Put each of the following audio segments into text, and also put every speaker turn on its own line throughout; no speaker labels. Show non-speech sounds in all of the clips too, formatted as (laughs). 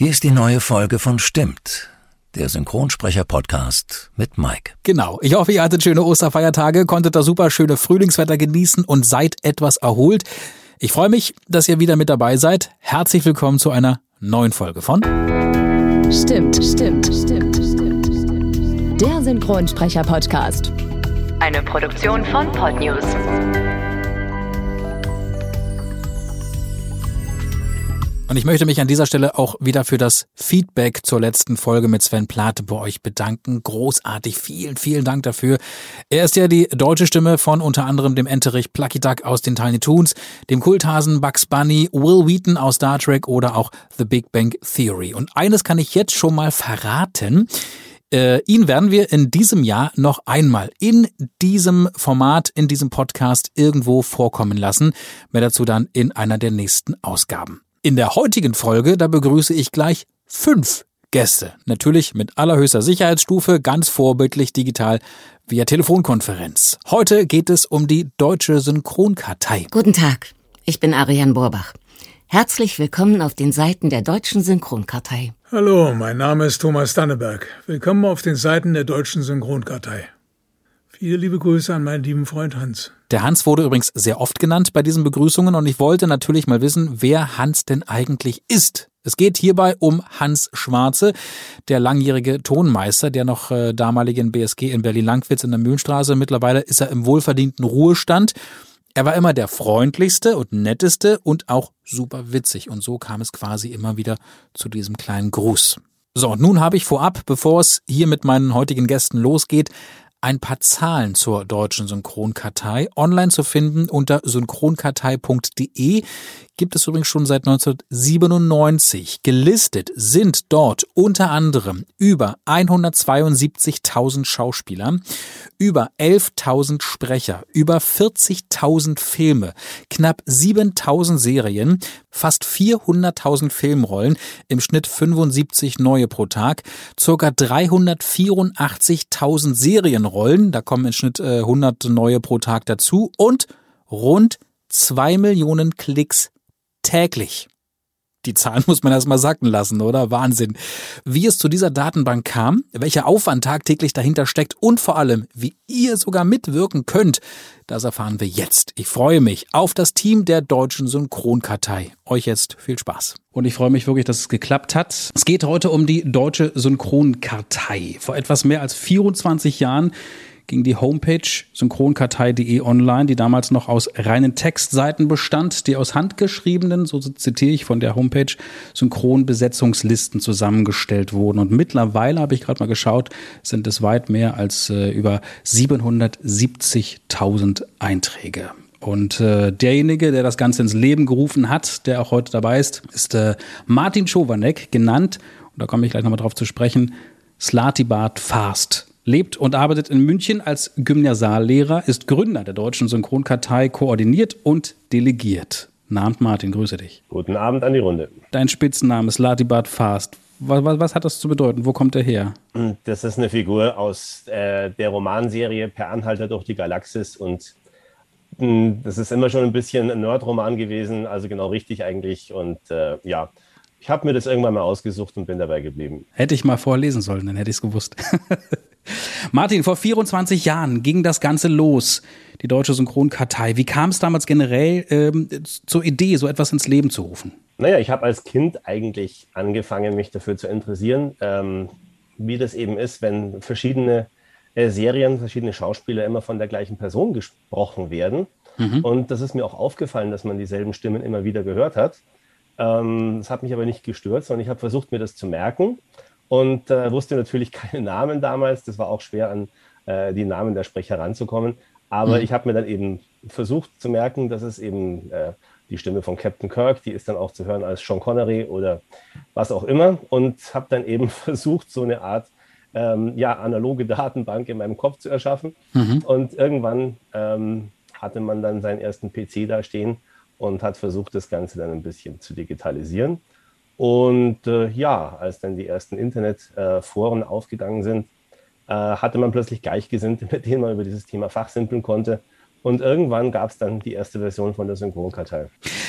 Hier ist die neue Folge von Stimmt, der Synchronsprecher-Podcast mit Mike.
Genau. Ich hoffe, ihr hattet schöne Osterfeiertage, konntet das super schöne Frühlingswetter genießen und seid etwas erholt. Ich freue mich, dass ihr wieder mit dabei seid. Herzlich willkommen zu einer neuen Folge von
Stimmt, stimmt, stimmt, stimmt, stimmt. Der Synchronsprecher-Podcast. Eine Produktion von Podnews.
Und ich möchte mich an dieser Stelle auch wieder für das Feedback zur letzten Folge mit Sven Plate bei euch bedanken. Großartig. Vielen, vielen Dank dafür. Er ist ja die deutsche Stimme von unter anderem dem Enterich Plucky Duck aus den Tiny Toons, dem Kulthasen Bugs Bunny, Will Wheaton aus Star Trek oder auch The Big Bang Theory. Und eines kann ich jetzt schon mal verraten. Äh, ihn werden wir in diesem Jahr noch einmal in diesem Format, in diesem Podcast irgendwo vorkommen lassen. Mehr dazu dann in einer der nächsten Ausgaben. In der heutigen Folge, da begrüße ich gleich fünf Gäste. Natürlich mit allerhöchster Sicherheitsstufe, ganz vorbildlich digital via Telefonkonferenz. Heute geht es um die Deutsche Synchronkartei.
Guten Tag, ich bin Ariane Borbach. Herzlich willkommen auf den Seiten der Deutschen Synchronkartei.
Hallo, mein Name ist Thomas Danneberg. Willkommen auf den Seiten der Deutschen Synchronkartei. Viele liebe Grüße an meinen lieben Freund Hans.
Der Hans wurde übrigens sehr oft genannt bei diesen Begrüßungen und ich wollte natürlich mal wissen, wer Hans denn eigentlich ist. Es geht hierbei um Hans Schwarze, der langjährige Tonmeister, der noch äh, damaligen BSG in Berlin-Langwitz in der Mühlenstraße. Mittlerweile ist er im wohlverdienten Ruhestand. Er war immer der freundlichste und netteste und auch super witzig. Und so kam es quasi immer wieder zu diesem kleinen Gruß. So, und nun habe ich vorab, bevor es hier mit meinen heutigen Gästen losgeht, ein paar Zahlen zur deutschen Synchronkartei. Online zu finden unter synchronkartei.de gibt es übrigens schon seit 1997. Gelistet sind dort unter anderem über 172.000 Schauspieler, über 11.000 Sprecher, über 40.000 Filme, knapp 7.000 Serien, fast 400.000 Filmrollen, im Schnitt 75 neue pro Tag, circa 384.000 Serienrollen, da kommen im Schnitt äh, 100 neue pro Tag dazu und rund 2 Millionen Klicks täglich. Die Zahlen (laughs) muss man erstmal sacken lassen, oder? Wahnsinn. Wie es zu dieser Datenbank kam, welcher Aufwand tagtäglich dahinter steckt und vor allem, wie ihr sogar mitwirken könnt, das erfahren wir jetzt. Ich freue mich auf das Team der Deutschen Synchronkartei. Euch jetzt viel Spaß. Und ich freue mich wirklich, dass es geklappt hat. Es geht heute um die Deutsche Synchronkartei. Vor etwas mehr als 24 Jahren ging die Homepage synchronkartei.de online, die damals noch aus reinen Textseiten bestand, die aus handgeschriebenen, so zitiere ich von der Homepage, Synchronbesetzungslisten zusammengestellt wurden. Und mittlerweile, habe ich gerade mal geschaut, sind es weit mehr als äh, über 770.000 Einträge. Und äh, derjenige, der das Ganze ins Leben gerufen hat, der auch heute dabei ist, ist äh, Martin Schowanek, genannt, und da komme ich gleich nochmal drauf zu sprechen, Slatibart Fast lebt und arbeitet in München als Gymnasiallehrer, ist Gründer der Deutschen Synchronkartei, koordiniert und delegiert. Namt Martin, grüße dich.
Guten Abend an die Runde.
Dein Spitzname ist Latibat Fast. Was, was, was, hat das zu bedeuten? Wo kommt er her?
Das ist eine Figur aus äh, der Romanserie Per Anhalter durch die Galaxis und mh, hm, das ist immer schon ein bisschen ein Nerdroman gewesen, also genau richtig eigentlich und äh, ja, ich habe mir das irgendwann mal ausgesucht und bin dabei geblieben.
Hätte ich mal vorlesen sollen, dann hätte ich es gewusst. (laughs) Martin, vor 24 Jahren ging das Ganze los, die deutsche Synchronkartei. Wie kam es damals generell ähm, zur Idee, so etwas ins Leben zu rufen?
Naja, ich habe als Kind eigentlich angefangen, mich dafür zu interessieren, ähm, wie das eben ist, wenn verschiedene äh, Serien, verschiedene Schauspieler immer von der gleichen Person gesprochen werden. Mhm. Und das ist mir auch aufgefallen, dass man dieselben Stimmen immer wieder gehört hat. Ähm, das hat mich aber nicht gestört, sondern ich habe versucht, mir das zu merken und äh, wusste natürlich (laughs) keine Namen damals. Das war auch schwer, an äh, die Namen der Sprecher ranzukommen. Aber mhm. ich habe mir dann eben versucht zu merken, dass es eben äh, die Stimme von Captain Kirk, die ist dann auch zu hören als Sean Connery oder was auch immer. Und habe dann eben (laughs) versucht, so eine Art ähm, ja, analoge Datenbank in meinem Kopf zu erschaffen. Mhm. Und irgendwann ähm, hatte man dann seinen ersten PC da stehen und hat versucht, das Ganze dann ein bisschen zu digitalisieren. Und äh, ja, als dann die ersten Internetforen äh, aufgegangen sind, äh, hatte man plötzlich Gleichgesinnte, (laughs) mit denen man über dieses Thema fachsimpeln konnte. Und irgendwann gab es dann die erste Version von der Synchronkartei.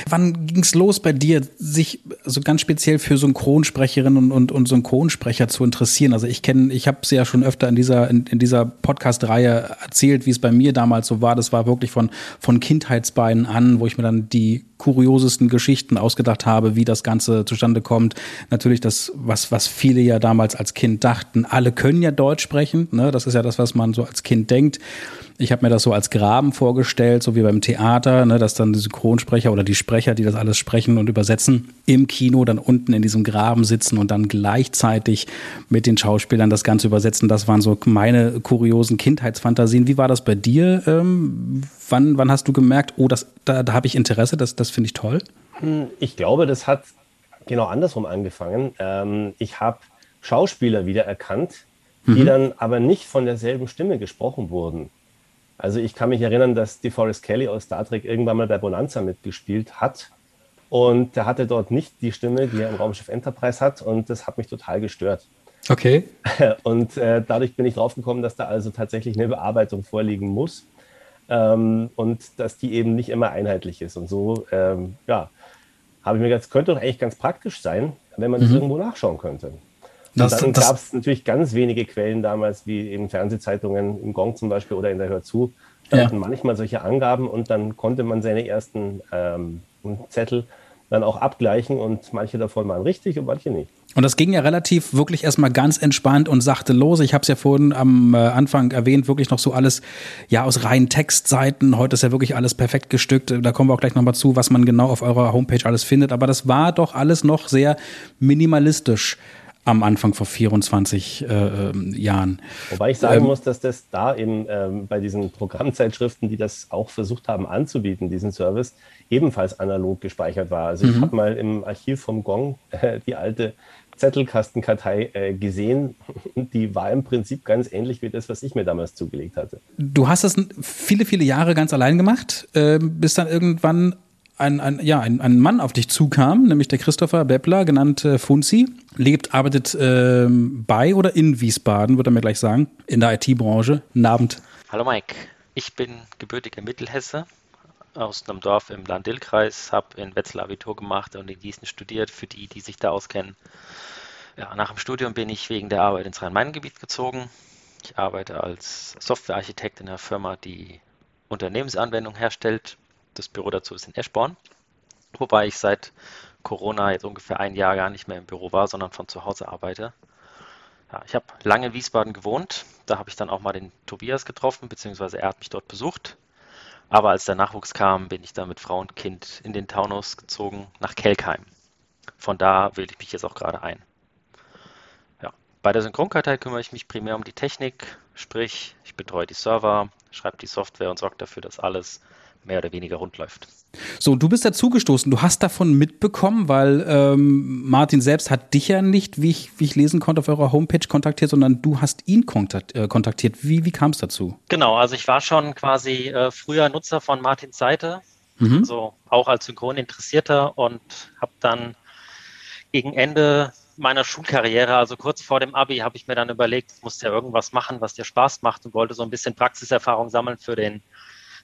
Wann ging es los bei dir, sich so ganz speziell für Synchronsprecherinnen und, und, und Synchronsprecher zu interessieren? Also ich kenne, ich habe es ja schon öfter in dieser, in, in dieser Podcast-Reihe erzählt, wie es bei mir damals so war. Das war wirklich von, von Kindheitsbeinen an, wo ich mir dann die kuriosesten Geschichten ausgedacht habe, wie das Ganze zustande kommt. Natürlich das, was, was viele ja damals als Kind dachten, alle können ja Deutsch sprechen. Ne? Das ist ja das, was man so als Kind denkt. Ich habe mir das so als Graben vorgestellt, so wie beim Theater, ne, dass dann die Synchronsprecher oder die Sprecher, die das alles sprechen und übersetzen, im Kino dann unten in diesem Graben sitzen und dann gleichzeitig mit den Schauspielern das Ganze übersetzen. Das waren so meine kuriosen Kindheitsfantasien. Wie war das bei dir? Ähm, wann, wann hast du gemerkt, oh, das, da, da habe ich Interesse, das, das finde ich toll?
Hm, ich glaube, das hat genau andersrum angefangen. Ähm, ich habe Schauspieler wiedererkannt, die mhm. dann aber nicht von derselben Stimme gesprochen wurden. Also ich kann mich erinnern, dass DeForest Kelly aus Star Trek irgendwann mal bei Bonanza mitgespielt hat. Und der hatte dort nicht die Stimme, die er im Raumschiff Enterprise hat. Und das hat mich total gestört.
Okay. (laughs)
Und äh, dadurch bin ich draufgekommen, dass da also tatsächlich eine Bearbeitung vorliegen muss. Ähm, und dass die eben nicht immer einheitlich ist. Und so, ähm, ja, habe ich mir gedacht, das könnte doch eigentlich ganz praktisch sein, wenn man das mhm. irgendwo nachschauen könnte. Das, dann gab es natürlich ganz wenige Quellen damals, wie eben Fernsehzeitungen im Gong zum Beispiel oder in der Hörzu, standen ja. manchmal solche Angaben und dann konnte man seine ersten ähm, Zettel dann auch abgleichen und manche davon waren richtig und manche nicht.
Und das ging ja relativ wirklich erstmal ganz entspannt und sachte los. Ich habe es ja vorhin am äh, Anfang erwähnt, wirklich noch so alles ja aus reinen Textseiten. Heute ist ja wirklich alles perfekt gestückt. Da kommen wir auch gleich nochmal zu, was man genau auf eurer Homepage alles findet. Aber das war doch alles noch sehr minimalistisch am Anfang vor 24 äh, ähm, Jahren.
Wobei ich sagen ähm, muss, dass das da eben ähm, bei diesen Programmzeitschriften, die das auch versucht haben anzubieten, diesen Service, ebenfalls analog gespeichert war. Also mhm. ich habe mal im Archiv vom Gong äh, die alte Zettelkastenkartei äh, gesehen. Die war im Prinzip ganz ähnlich wie das, was ich mir damals zugelegt hatte.
Du hast das viele, viele Jahre ganz allein gemacht, äh, bis dann irgendwann ein, ein, ja, ein, ein Mann auf dich zukam, nämlich der Christopher Beppler, genannt äh, Funzi, lebt, arbeitet äh, bei oder in Wiesbaden, wird er mir gleich sagen, in der IT-Branche. Guten Abend.
Hallo Mike, ich bin gebürtiger Mittelhesse aus einem Dorf im Land-Dill-Kreis, habe in Wetzlar Abitur gemacht und in Gießen studiert, für die, die sich da auskennen. Ja, nach dem Studium bin ich wegen der Arbeit ins Rhein-Main-Gebiet gezogen. Ich arbeite als Softwarearchitekt in einer Firma, die Unternehmensanwendungen herstellt das Büro dazu ist in Eschborn, wobei ich seit Corona jetzt ungefähr ein Jahr gar nicht mehr im Büro war, sondern von zu Hause arbeite. Ja, ich habe lange in Wiesbaden gewohnt, da habe ich dann auch mal den Tobias getroffen, beziehungsweise er hat mich dort besucht. Aber als der Nachwuchs kam, bin ich dann mit Frau und Kind in den Taunus gezogen nach Kelkheim. Von da wähle ich mich jetzt auch gerade ein. Ja, bei der Synchronkartei kümmere ich mich primär um die Technik, sprich, ich betreue die Server, schreibe die Software und sorge dafür, dass alles mehr oder weniger rund läuft.
So, du bist dazugestoßen, du hast davon mitbekommen, weil ähm, Martin selbst hat dich ja nicht, wie ich, wie ich lesen konnte, auf eurer Homepage kontaktiert, sondern du hast ihn äh, kontaktiert. Wie, wie kam es dazu?
Genau, also ich war schon quasi äh, früher Nutzer von Martins Seite, mhm. also auch als Synchroninteressierter und habe dann gegen Ende meiner Schulkarriere, also kurz vor dem Abi, habe ich mir dann überlegt, ich muss ja irgendwas machen, was dir Spaß macht und wollte so ein bisschen Praxiserfahrung sammeln für den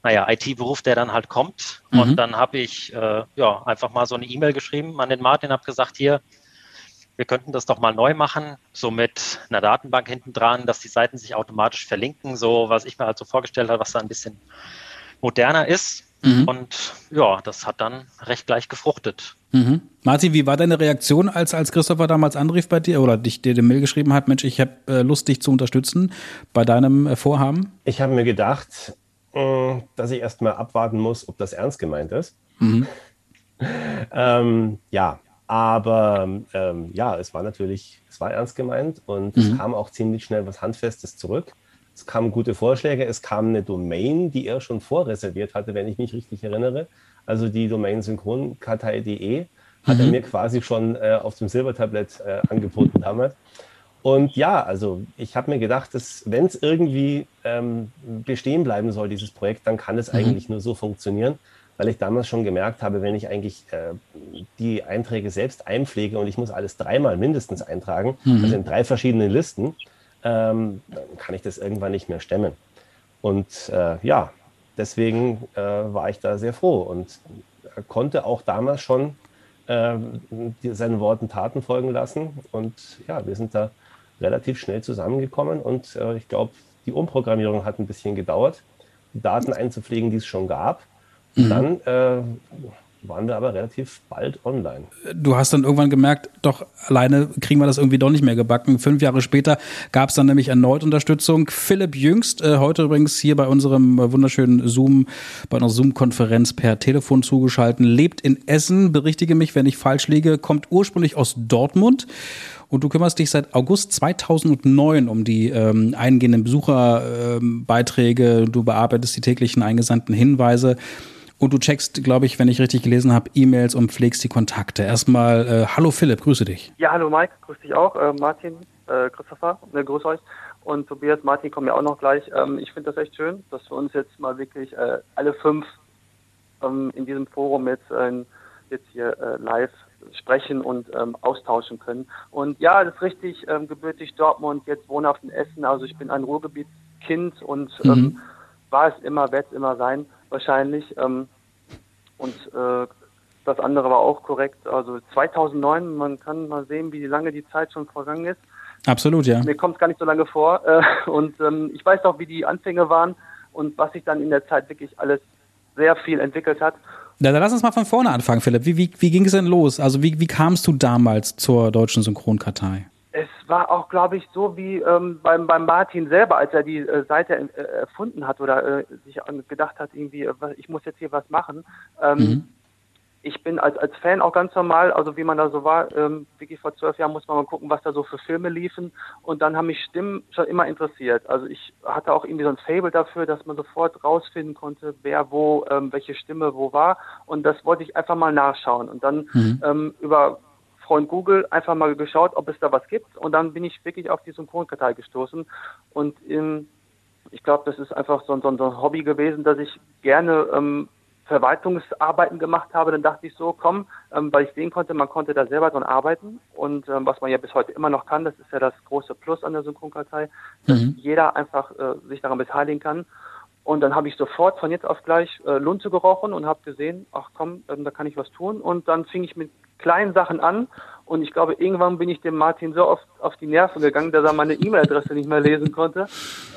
naja, IT-Beruf, der dann halt kommt. Mhm. Und dann habe ich äh, ja einfach mal so eine E-Mail geschrieben an den Martin, habe gesagt, hier, wir könnten das doch mal neu machen, so mit einer Datenbank hinten dran, dass die Seiten sich automatisch verlinken, so was ich mir halt so vorgestellt habe, was da ein bisschen moderner ist. Mhm. Und ja, das hat dann recht gleich gefruchtet.
Mhm. Martin, wie war deine Reaktion, als, als Christopher damals anrief bei dir oder dich dir eine Mail geschrieben hat, Mensch, ich habe äh, Lust, dich zu unterstützen bei deinem äh, Vorhaben?
Ich habe mir gedacht, dass ich erstmal abwarten muss, ob das ernst gemeint ist. Mhm. (laughs) ähm, ja, aber ähm, ja, es war natürlich, es war ernst gemeint und mhm. es kam auch ziemlich schnell was Handfestes zurück. Es kamen gute Vorschläge, es kam eine Domain, die er schon vorreserviert hatte, wenn ich mich richtig erinnere. Also die Domain synchronkartei.de hat mhm. er mir quasi schon äh, auf dem Silbertablett äh, angeboten damals. Und ja, also ich habe mir gedacht, dass wenn es irgendwie ähm, bestehen bleiben soll, dieses Projekt, dann kann es mhm. eigentlich nur so funktionieren, weil ich damals schon gemerkt habe, wenn ich eigentlich äh, die Einträge selbst einpflege und ich muss alles dreimal mindestens eintragen, mhm. also in drei verschiedenen Listen, ähm, dann kann ich das irgendwann nicht mehr stemmen. Und äh, ja, deswegen äh, war ich da sehr froh und konnte auch damals schon äh, seinen Worten Taten folgen lassen. Und ja, wir sind da relativ schnell zusammengekommen und äh, ich glaube, die Umprogrammierung hat ein bisschen gedauert, die Daten einzupflegen, die es schon gab. Mhm. Dann äh, waren wir aber relativ bald online.
Du hast dann irgendwann gemerkt, doch alleine kriegen wir das irgendwie doch nicht mehr gebacken. Fünf Jahre später gab es dann nämlich erneut Unterstützung. Philipp Jüngst, äh, heute übrigens hier bei unserem äh, wunderschönen Zoom, bei einer Zoom-Konferenz per Telefon zugeschaltet, lebt in Essen, berichtige mich, wenn ich falsch liege, kommt ursprünglich aus Dortmund. Und du kümmerst dich seit August 2009 um die ähm, eingehenden Besucherbeiträge. Ähm, du bearbeitest die täglichen eingesandten Hinweise. Und du checkst, glaube ich, wenn ich richtig gelesen habe, E-Mails und pflegst die Kontakte. Erstmal, äh, hallo Philipp, grüße dich.
Ja, hallo Mike, grüße dich auch. Äh, Martin, äh, Christopher, ne, grüße euch. Und Tobias, Martin kommen ja auch noch gleich. Ähm, ich finde das echt schön, dass wir uns jetzt mal wirklich äh, alle fünf ähm, in diesem Forum jetzt, äh, jetzt hier äh, live sprechen und ähm, austauschen können. Und ja, das ist richtig, ähm, gebürtig Dortmund, jetzt wohnhaft in Essen. Also ich bin ein Ruhrgebietskind und ähm, mhm. war es immer, wird es immer sein wahrscheinlich. Ähm, und äh, das andere war auch korrekt. Also 2009, man kann mal sehen, wie lange die Zeit schon vergangen ist.
Absolut, ja.
Mir kommt es gar nicht so lange vor. Äh, und ähm, ich weiß auch, wie die Anfänge waren und was sich dann in der Zeit wirklich alles sehr viel entwickelt hat.
Na, dann lass uns mal von vorne anfangen, Philipp. Wie, wie, wie ging es denn los? Also wie, wie kamst du damals zur deutschen Synchronkartei?
Es war auch, glaube ich, so wie ähm, beim, beim Martin selber, als er die äh, Seite äh, erfunden hat oder äh, sich gedacht hat, irgendwie, äh, ich muss jetzt hier was machen. Ähm, mhm. Ich bin als, als Fan auch ganz normal, also wie man da so war, ähm, wirklich vor zwölf Jahren muss man mal gucken, was da so für Filme liefen. Und dann haben mich Stimmen schon immer interessiert. Also ich hatte auch irgendwie so ein Fable dafür, dass man sofort rausfinden konnte, wer wo, ähm, welche Stimme wo war. Und das wollte ich einfach mal nachschauen. Und dann mhm. ähm, über Freund Google einfach mal geschaut, ob es da was gibt. Und dann bin ich wirklich auf die Synchronkartei gestoßen. Und in, ich glaube, das ist einfach so, so, so, ein Hobby gewesen, dass ich gerne ähm, Verwaltungsarbeiten gemacht habe. Dann dachte ich so, komm, ähm, weil ich sehen konnte, man konnte da selber dran arbeiten. Und ähm, was man ja bis heute immer noch kann, das ist ja das große Plus an der Synchronkartei, dass mhm. jeder einfach äh, sich daran beteiligen kann. Und dann habe ich sofort von jetzt auf gleich äh, Lunte gerochen und habe gesehen, ach komm, ähm, da kann ich was tun. Und dann fing ich mit kleinen Sachen an. Und ich glaube, irgendwann bin ich dem Martin so oft auf die Nerven gegangen, dass er meine E-Mail-Adresse nicht mehr lesen konnte,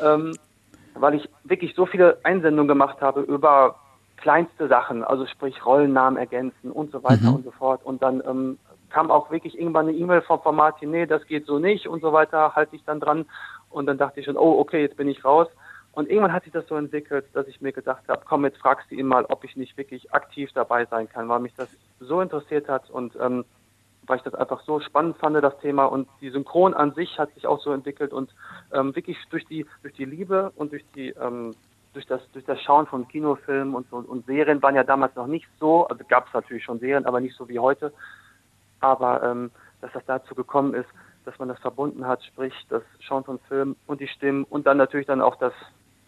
ähm, weil ich wirklich so viele Einsendungen gemacht habe über kleinste Sachen, also sprich Rollennamen ergänzen und so weiter mhm. und so fort. Und dann ähm, kam auch wirklich irgendwann eine E-Mail von, Martin, nee, das geht so nicht und so weiter, halte ich dann dran. Und dann dachte ich schon, oh, okay, jetzt bin ich raus. Und irgendwann hat sich das so entwickelt, dass ich mir gedacht habe, komm, jetzt fragst du ihn mal, ob ich nicht wirklich aktiv dabei sein kann, weil mich das so interessiert hat und ähm, weil ich das einfach so spannend fand, das Thema. Und die Synchron an sich hat sich auch so entwickelt und ähm, wirklich durch die, durch die Liebe und durch die ähm, durch das, durch das Schauen von Kinofilmen und, und, und Serien waren ja damals noch nicht so, also gab es natürlich schon Serien, aber nicht so wie heute. Aber ähm, dass das dazu gekommen ist, dass man das verbunden hat, sprich das Schauen von Filmen und die Stimmen und dann natürlich dann auch das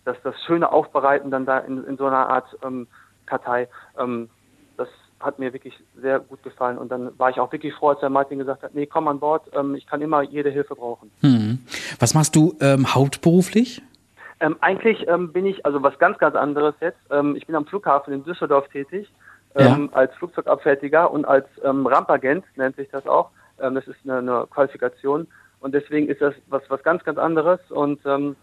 das, das schöne Aufbereiten dann da in, in so einer Art ähm, Kartei, ähm, das hat mir wirklich sehr gut gefallen. Und dann war ich auch wirklich froh, als der Martin gesagt hat, nee, komm an Bord, ähm, ich kann immer jede Hilfe brauchen.
Hm. Was machst du ähm, hauptberuflich?
Ähm, eigentlich ähm, bin ich, also was ganz, ganz anderes jetzt. Ähm, ich bin am Flughafen in Düsseldorf tätig, ähm, ja. als Flugzeugabfertiger und als ähm, Rampagent nennt sich das auch. Ähm, das ist eine, eine Qualifikation und deswegen ist das was, was ganz, ganz anderes und ähm,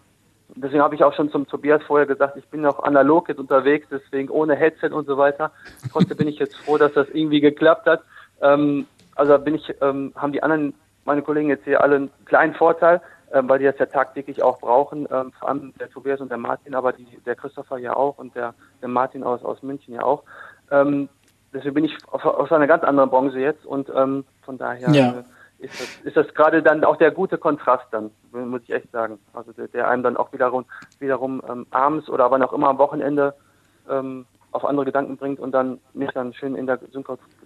deswegen habe ich auch schon zum Tobias vorher gesagt, ich bin noch analog jetzt unterwegs, deswegen ohne Headset und so weiter. Trotzdem bin ich jetzt froh, dass das irgendwie geklappt hat. Ähm, also bin ich, ähm, haben die anderen, meine Kollegen jetzt hier alle einen kleinen Vorteil, ähm, weil die das ja tagtäglich auch brauchen, ähm, vor allem der Tobias und der Martin, aber die, der Christopher ja auch und der, der Martin aus, aus München ja auch. Ähm, deswegen bin ich auf, aus einer ganz anderen Branche jetzt und ähm, von daher ja. äh, ist das, ist das gerade dann auch der gute Kontrast dann, muss ich echt sagen. Also der, der einem dann auch wiederum, wiederum ähm, abends oder wann auch immer am Wochenende ähm, auf andere Gedanken bringt und dann mich dann schön in der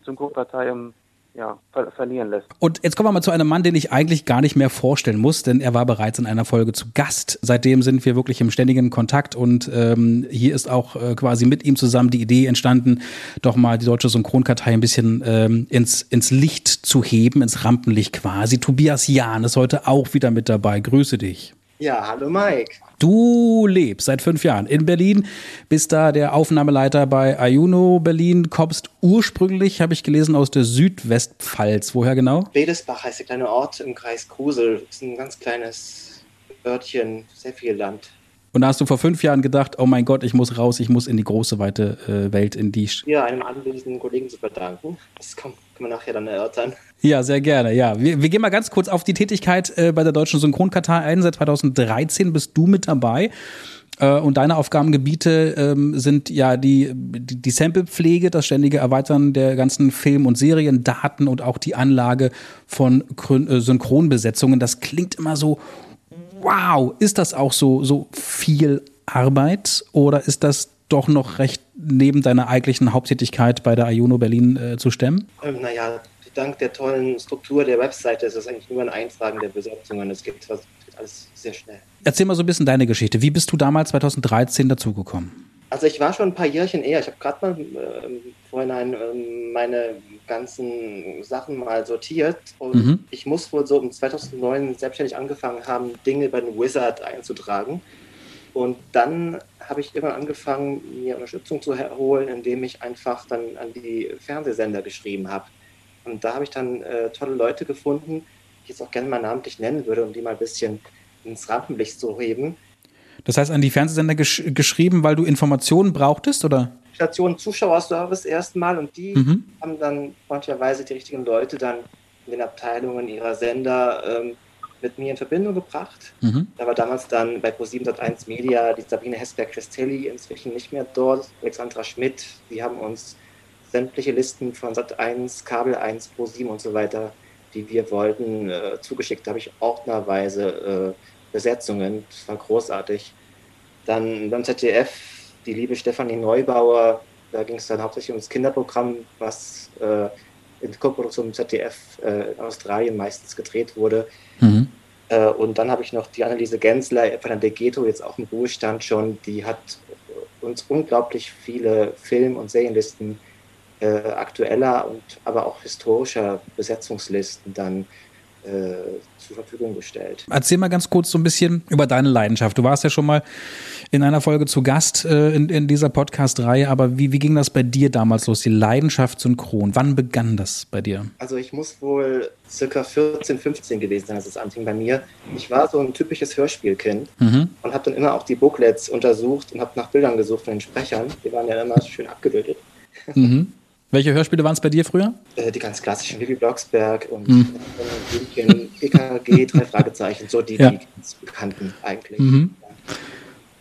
Synchronkartei ähm, ja, ver verlieren lässt.
Und jetzt kommen wir mal zu einem Mann, den ich eigentlich gar nicht mehr vorstellen muss, denn er war bereits in einer Folge zu Gast. Seitdem sind wir wirklich im ständigen Kontakt und ähm, hier ist auch äh, quasi mit ihm zusammen die Idee entstanden, doch mal die deutsche Synchronkartei ein bisschen ähm, ins, ins Licht zu heben, ins Rampenlicht quasi. Tobias Jahn ist heute auch wieder mit dabei. Grüße dich.
Ja, hallo Mike.
Du lebst seit fünf Jahren in Berlin, bist da der Aufnahmeleiter bei Ayuno Berlin, kommst ursprünglich, habe ich gelesen, aus der Südwestpfalz. Woher genau?
Bedesbach heißt der kleine Ort im Kreis Kusel. Ist ein ganz kleines Örtchen, sehr viel Land.
Und da hast du vor fünf Jahren gedacht, oh mein Gott, ich muss raus, ich muss in die große, weite äh, Welt, in die...
Ja, einem anwesenden Kollegen zu verdanken. Das kann, kann man nachher dann erörtern.
Ja, sehr gerne, ja. Wir, wir gehen mal ganz kurz auf die Tätigkeit äh, bei der Deutschen Synchronkartei ein. Seit 2013 bist du mit dabei. Äh, und deine Aufgabengebiete ähm, sind ja die, die, die Samplepflege, das ständige Erweitern der ganzen Film- und Seriendaten und auch die Anlage von äh, Synchronbesetzungen. Das klingt immer so, wow, ist das auch so, so viel Arbeit oder ist das doch noch recht neben deiner eigentlichen Haupttätigkeit bei der Ayuno Berlin äh, zu stemmen?
Ähm, naja, dank der tollen Struktur der Webseite ist es eigentlich nur ein Eintragen der Besetzungen. Es geht alles sehr schnell.
Erzähl mal so ein bisschen deine Geschichte. Wie bist du damals 2013 dazugekommen?
Also ich war schon ein paar Jährchen eher. Ich habe gerade mal äh, vorhin äh, meine ganzen Sachen mal sortiert und mhm. ich muss wohl so um 2009 selbstständig angefangen haben, Dinge bei den Wizard einzutragen. Und dann habe ich immer angefangen, mir Unterstützung zu holen, indem ich einfach dann an die Fernsehsender geschrieben habe. Und da habe ich dann äh, tolle Leute gefunden, die ich jetzt auch gerne mal namentlich nennen würde, um die mal ein bisschen ins Rampenlicht zu heben.
Das heißt, an die Fernsehsender gesch geschrieben, weil du Informationen brauchtest, oder?
Station Zuschauerservice erstmal und die mhm. haben dann freundlicherweise die richtigen Leute dann in den Abteilungen ihrer Sender ähm, mit mir in Verbindung gebracht. Mhm. Da war damals dann bei Pro701 Media die Sabine Hesberg-Christelli, inzwischen nicht mehr dort, Alexandra Schmidt, die haben uns sämtliche Listen von Sat1, Kabel 1, Pro7 und so weiter, die wir wollten, äh, zugeschickt. Da habe ich ordnerweise äh, Besetzungen, das war großartig. Dann beim ZDF die liebe Stefanie Neubauer, da ging es dann hauptsächlich ums Kinderprogramm, was äh, in Koproduktion mit ZDF äh, in Australien meistens gedreht wurde. Mhm. Äh, und dann habe ich noch die Anneliese Gensler von der Degeto, jetzt auch im Ruhestand schon, die hat uns unglaublich viele Film- und Serienlisten äh, aktueller und aber auch historischer Besetzungslisten dann zur Verfügung gestellt.
Erzähl mal ganz kurz so ein bisschen über deine Leidenschaft. Du warst ja schon mal in einer Folge zu Gast äh, in, in, dieser Podcast-Reihe, aber wie, wie ging das bei dir damals los, die Leidenschaft synchron? Wann begann das bei dir?
Also ich muss wohl circa 14, 15 gewesen sein, als es anfing bei mir. Ich war so ein typisches Hörspielkind mhm. und habe dann immer auch die Booklets untersucht und habe nach Bildern gesucht von den Sprechern. Die waren ja immer schön abgebildet.
Mhm. (laughs) Welche Hörspiele waren es bei dir früher?
Äh, die ganz klassischen, Vivi Blocksberg und mhm. Blümchen, EKG, drei Fragezeichen, so die, ja. die ganz bekannten eigentlich. Mhm.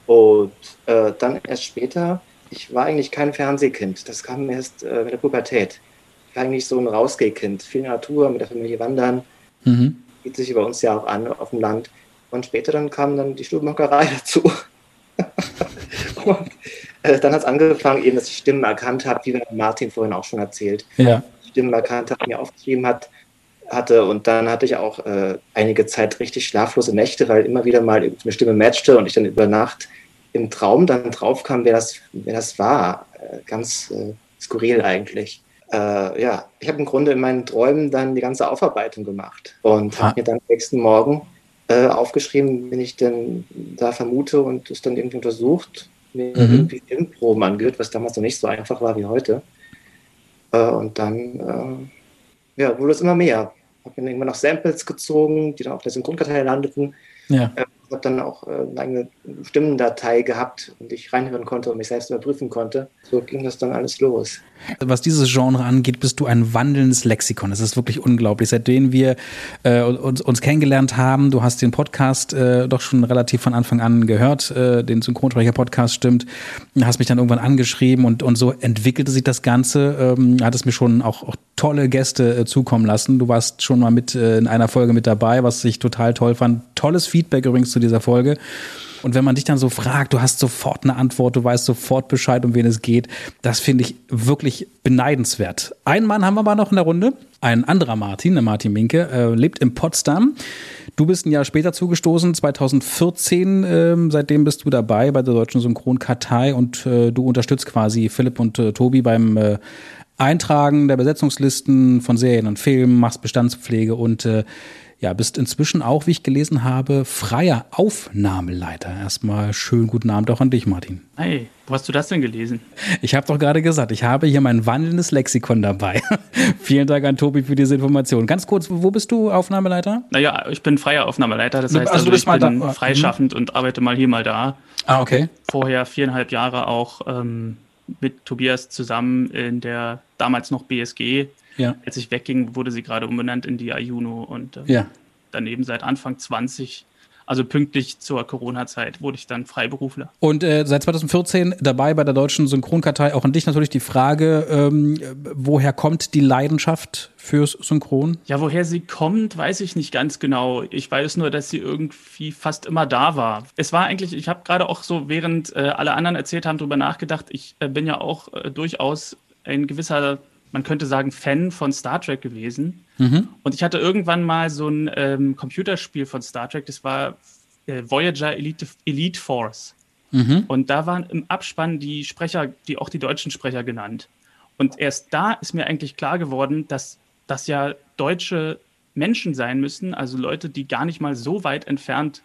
Und äh, dann erst später, ich war eigentlich kein Fernsehkind, das kam erst äh, mit der Pubertät. Ich war eigentlich so ein Rausgehkind, viel Natur, mit der Familie wandern, mhm. geht sich bei uns ja auch an auf dem Land. Und später dann kam dann die Stubenmockerei (laughs) dazu. (laughs) und äh, dann hat es angefangen, eben, dass ich Stimmen erkannt habe, wie Martin vorhin auch schon erzählt. Ja. Stimmen erkannt habe, mir aufgeschrieben hat, hatte. Und dann hatte ich auch äh, einige Zeit richtig schlaflose Nächte, weil immer wieder mal eine Stimme matchte und ich dann über Nacht im Traum dann drauf kam, wer das, wer das war. Äh, ganz äh, skurril eigentlich. Äh, ja, ich habe im Grunde in meinen Träumen dann die ganze Aufarbeitung gemacht und habe mir dann am nächsten Morgen äh, aufgeschrieben, wenn ich denn da vermute und es dann irgendwie untersucht mhm. Filmproben angehört, was damals noch nicht so einfach war wie heute. Äh, und dann äh, ja, wurde es immer mehr. Habe dann irgendwann noch Samples gezogen, die dann auf der Synchronkartei landeten. Ja. Habe dann auch äh, eine eigene Stimmendatei gehabt und ich reinhören konnte und mich selbst überprüfen konnte. So ging das dann alles los.
Was dieses Genre angeht, bist du ein wandelndes Lexikon. Das ist wirklich unglaublich. Seitdem wir äh, uns, uns, kennengelernt haben, du hast den Podcast äh, doch schon relativ von Anfang an gehört, äh, den Synchronsprecher-Podcast stimmt, hast mich dann irgendwann angeschrieben und, und so entwickelte sich das Ganze. Ähm, hattest mir schon auch, auch tolle Gäste äh, zukommen lassen. Du warst schon mal mit äh, in einer Folge mit dabei, was ich total toll fand. Tolles Feedback übrigens zu dieser Folge. Und wenn man dich dann so fragt, du hast sofort eine Antwort, du weißt sofort Bescheid, um wen es geht, das finde ich wirklich beneidenswert. Einen Mann haben wir mal noch in der Runde, ein anderer Martin, der Martin Minke, äh, lebt in Potsdam. Du bist ein Jahr später zugestoßen, 2014. Ähm, seitdem bist du dabei bei der Deutschen Synchronkartei und äh, du unterstützt quasi Philipp und äh, Tobi beim äh, Eintragen der Besetzungslisten von Serien und Filmen, machst Bestandspflege und äh, Ja, bist inzwischen auch, wie ich gelesen habe, freier Aufnahmeleiter. Erstmal schönen guten Abend auch an dich, Martin.
Hey, wo hast du das denn gelesen?
Ich habe doch gerade gesagt, ich habe hier mein wandelndes Lexikon dabei. (laughs) Vielen Dank an Tobi für diese Information. Ganz kurz, wo bist du Aufnahmeleiter?
Naja, ich bin freier Aufnahmeleiter. Das heißt, also, also du bist ich bin da. freischaffend mhm. und arbeite mal hier, mal da.
Ah, okay.
Vorher viereinhalb Jahre auch ähm, mit Tobias zusammen in der damals noch BSG. Ja. Als ich wegging, wurde sie gerade umbenannt in die Ayuno und äh, ja. daneben seit Anfang 20 also pünktlich zur Corona-Zeit wurde ich dann Freiberufler.
Und äh, seit 2014 dabei bei der deutschen Synchronkartei auch an dich natürlich die Frage, ähm, woher kommt die Leidenschaft fürs Synchron?
Ja, woher sie kommt, weiß ich nicht ganz genau. Ich weiß nur, dass sie irgendwie fast immer da war. Es war eigentlich, ich habe gerade auch so, während äh, alle anderen erzählt haben, darüber nachgedacht, ich äh, bin ja auch äh, durchaus ein gewisser man könnte sagen, Fan von Star Trek gewesen. Mhm. Und ich hatte irgendwann mal so ein ähm, Computerspiel von Star Trek, das war äh, Voyager Elite, Elite Force. Mhm. Und da waren im Abspann die Sprecher, die auch die deutschen Sprecher genannt. Und erst da ist mir eigentlich klar geworden, dass das ja deutsche Menschen sein müssen, also Leute, die gar nicht mal so weit entfernt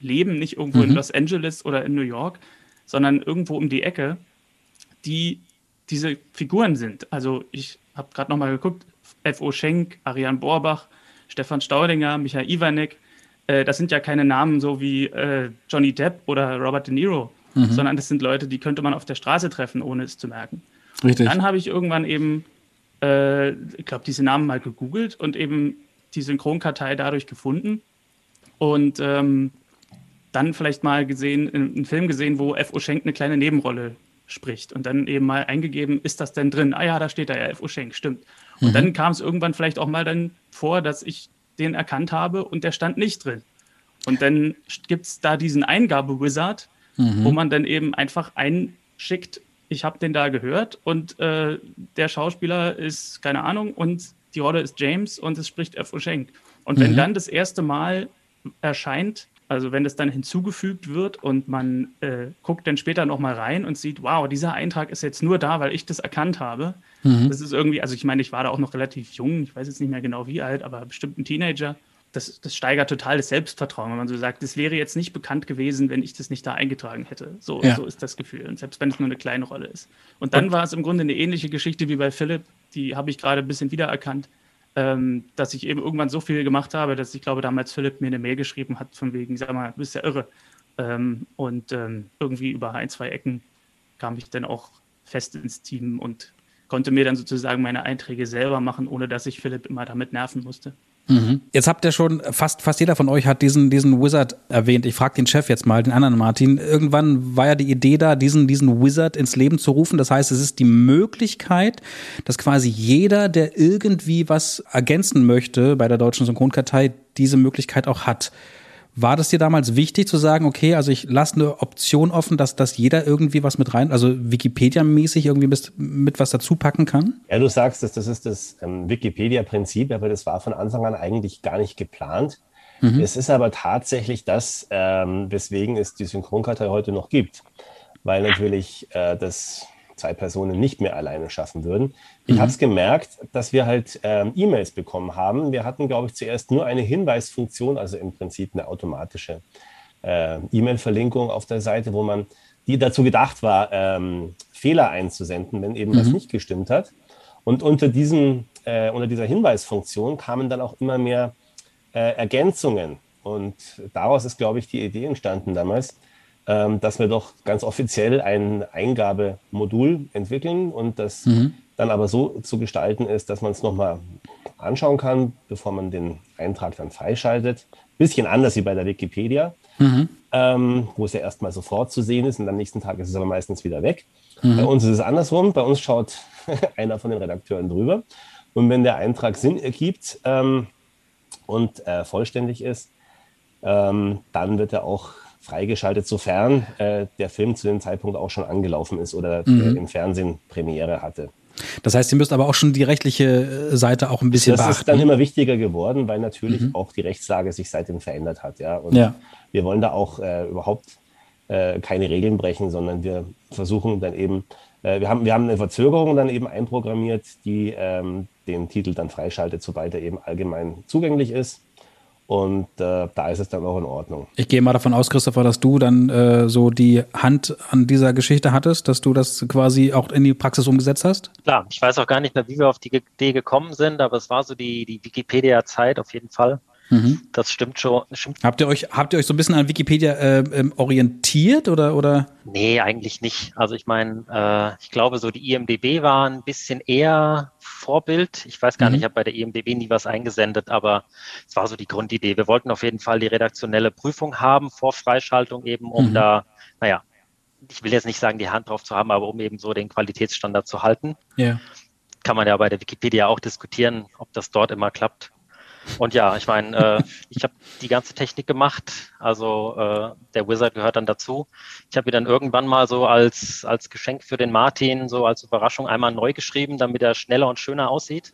leben, nicht irgendwo mhm. in Los Angeles oder in New York, sondern irgendwo um die Ecke, die diese Figuren sind. Also ich habe gerade nochmal geguckt, F.O. Schenk, Ariane Borbach, Stefan Staudinger, Michael Iwanek, äh, das sind ja keine Namen so wie äh, Johnny Depp oder Robert De Niro, mhm. sondern das sind Leute, die könnte man auf der Straße treffen, ohne es zu merken. Richtig. Dann habe ich irgendwann eben, äh, ich glaube, diese Namen mal gegoogelt und eben die Synchronkartei dadurch gefunden und ähm, dann vielleicht mal gesehen, einen Film gesehen, wo F.O. Schenk eine kleine Nebenrolle spricht und dann eben mal eingegeben, ist das denn drin? Ah ja, da steht da ja F.O. Schenk, stimmt. Und mhm. dann kam es irgendwann vielleicht auch mal dann vor, dass ich den erkannt habe und der stand nicht drin. Und dann gibt es da diesen Eingabe-Wizard, mhm. wo man dann eben einfach einschickt, ich habe den da gehört und äh, der Schauspieler ist, keine Ahnung, und die Rolle ist James und es spricht F.O. Schenk. Und wenn mhm. dann das erste Mal erscheint, also wenn es dann hinzugefügt wird und man äh, guckt dann später nochmal rein und sieht, wow, dieser Eintrag ist jetzt nur da, weil ich das erkannt habe. Mhm. Das ist irgendwie, also ich meine, ich war da auch noch relativ jung, ich weiß jetzt nicht mehr genau wie alt, aber bestimmt ein Teenager. Das, das steigert total das Selbstvertrauen, wenn man so sagt, das wäre jetzt nicht bekannt gewesen, wenn ich das nicht da eingetragen hätte. So, ja. so ist das Gefühl. Und selbst wenn es nur eine kleine Rolle ist. Und dann und war es im Grunde eine ähnliche Geschichte wie bei Philipp, die habe ich gerade ein bisschen wiedererkannt ähm, dass ich eben irgendwann so viel gemacht habe, dass ich glaube, damals Philipp mir eine Mail geschrieben hat, von wegen, sag mal, du bist ja irre. Ähm, und ähm, irgendwie über ein, zwei Ecken kam ich dann auch fest ins Team und konnte mir dann sozusagen meine Einträge selber machen, ohne dass ich Philipp immer damit nerven musste.
Mhm. Jetzt habt ihr schon, fast, fast jeder von euch hat diesen, diesen Wizard erwähnt. Ich frage den Chef jetzt mal, den anderen Martin. Irgendwann war ja die Idee da, diesen, diesen Wizard ins Leben zu rufen. Das heißt, es ist die Möglichkeit, dass quasi jeder, der irgendwie was ergänzen möchte bei der deutschen Synchronkartei, diese Möglichkeit auch hat. War das dir damals wichtig zu sagen, okay, also ich lasse eine Option offen, dass, dass jeder irgendwie was mit rein, also Wikipedia-mäßig irgendwie mit, mit was dazu packen kann?
Ja, du sagst, dass das ist das ähm, Wikipedia-Prinzip, aber das war von Anfang an eigentlich gar nicht geplant. Mhm. Es ist aber tatsächlich das, ähm, weswegen es die Synchronkartei heute noch gibt. Weil natürlich äh, das zwei Personen nicht mehr alleine schaffen würden. Ich mhm. habe es gemerkt, dass wir halt ähm, E-Mails bekommen haben. Wir hatten, glaube ich, zuerst nur eine Hinweisfunktion, also im Prinzip eine automatische äh, E-Mail-Verlinkung auf der Seite, wo man, die dazu gedacht war, ähm, Fehler einzusenden, wenn eben mhm. was nicht gestimmt hat. Und unter, diesem, äh, unter dieser Hinweisfunktion kamen dann auch immer mehr äh, Ergänzungen. Und daraus ist, glaube ich, die Idee entstanden damals, dass wir doch ganz offiziell ein Eingabemodul entwickeln und das mhm. dann aber so zu gestalten ist, dass man es nochmal anschauen kann, bevor man den Eintrag dann freischaltet. Bisschen anders wie bei der Wikipedia, mhm. ähm, wo es ja erstmal sofort zu sehen ist und am nächsten Tag ist es aber meistens wieder weg. Mhm. Bei uns ist es andersrum. Bei uns schaut (laughs) einer von den Redakteuren drüber. Und wenn der Eintrag Sinn ergibt ähm, und äh, vollständig ist, ähm, dann wird er auch freigeschaltet, sofern äh, der Film zu dem Zeitpunkt auch schon angelaufen ist oder mhm. äh, im Fernsehen Premiere hatte.
Das heißt, ihr müsst aber auch schon die rechtliche äh, Seite auch ein bisschen
das
beachten.
Das ist dann immer wichtiger geworden, weil natürlich mhm. auch die Rechtslage sich seitdem verändert hat. Ja? Und ja. wir wollen da auch äh, überhaupt äh, keine Regeln brechen, sondern wir versuchen dann eben, äh, wir, haben, wir haben eine Verzögerung dann eben einprogrammiert, die ähm, den Titel dann freischaltet, sobald er eben allgemein zugänglich ist. Und äh, da ist es dann auch in Ordnung.
Ich gehe mal davon aus, Christopher, dass du dann äh, so die Hand an dieser Geschichte hattest, dass du das quasi auch in die Praxis umgesetzt hast?
Klar, ich weiß auch gar nicht mehr, wie wir auf die Idee gekommen sind, aber es war so die, die Wikipedia-Zeit auf jeden Fall. Mhm. Das stimmt schon. Stimmt.
Habt ihr euch, habt ihr euch so ein bisschen an Wikipedia äh, ähm, orientiert oder, oder?
Nee, eigentlich nicht. Also ich meine, äh, ich glaube, so die IMDB war ein bisschen eher Vorbild. Ich weiß gar mhm. nicht, ich habe bei der IMDB nie was eingesendet, aber es war so die Grundidee. Wir wollten auf jeden Fall die redaktionelle Prüfung haben vor Freischaltung eben, um mhm. da, naja, ich will jetzt nicht sagen, die Hand drauf zu haben, aber um eben so den Qualitätsstandard zu halten. Ja. Kann man ja bei der Wikipedia auch diskutieren, ob das dort immer klappt. Und ja, ich meine, äh, ich habe die ganze Technik gemacht. Also äh, der Wizard gehört dann dazu. Ich habe ihn dann irgendwann mal so als, als Geschenk für den Martin, so als Überraschung einmal neu geschrieben, damit er schneller und schöner aussieht.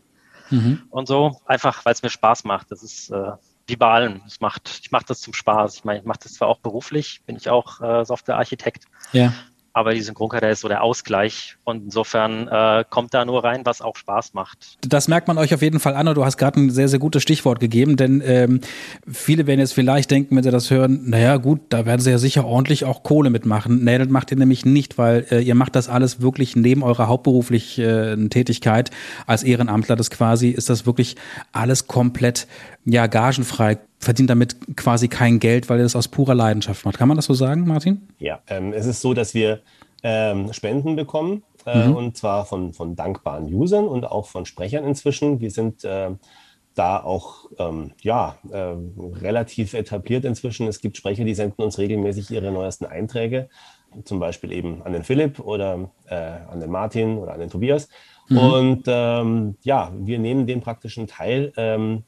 Mhm. Und so, einfach weil es mir Spaß macht. Das ist äh, wie bei allem. Es macht, ich mache das zum Spaß. Ich meine, ich mache das zwar auch beruflich, bin ich auch äh, Softwarearchitekt. Ja aber die Synchronkartei ist so der Ausgleich. Und insofern äh, kommt da nur rein, was auch Spaß macht.
Das merkt man euch auf jeden Fall an. Und du hast gerade ein sehr, sehr gutes Stichwort gegeben, denn ähm, viele werden jetzt vielleicht denken, wenn sie das hören, naja gut, da werden sie ja sicher ordentlich auch Kohle mitmachen. Nee, das macht ihr nämlich nicht, weil äh, ihr macht das alles wirklich neben eurer hauptberuflichen äh, Tätigkeit. Als Ehrenamtler, das quasi ist das wirklich alles komplett ja gagenfrei verdient damit quasi kein Geld, weil er das aus purer Leidenschaft macht. Kann man das so sagen, Martin?
Ja, ähm, es ist so, dass wir ähm, Spenden bekommen äh, mhm. und zwar von, von dankbaren Usern und auch von Sprechern inzwischen. Wir sind äh, da auch ähm, ja, äh, relativ etabliert inzwischen. Es gibt Sprecher, die senden uns regelmäßig ihre neuesten Einträge, zum Beispiel eben an den Philipp oder äh, an den Martin oder an den Tobias. Mhm. Und ähm, ja, wir nehmen den praktischen Teil ähm,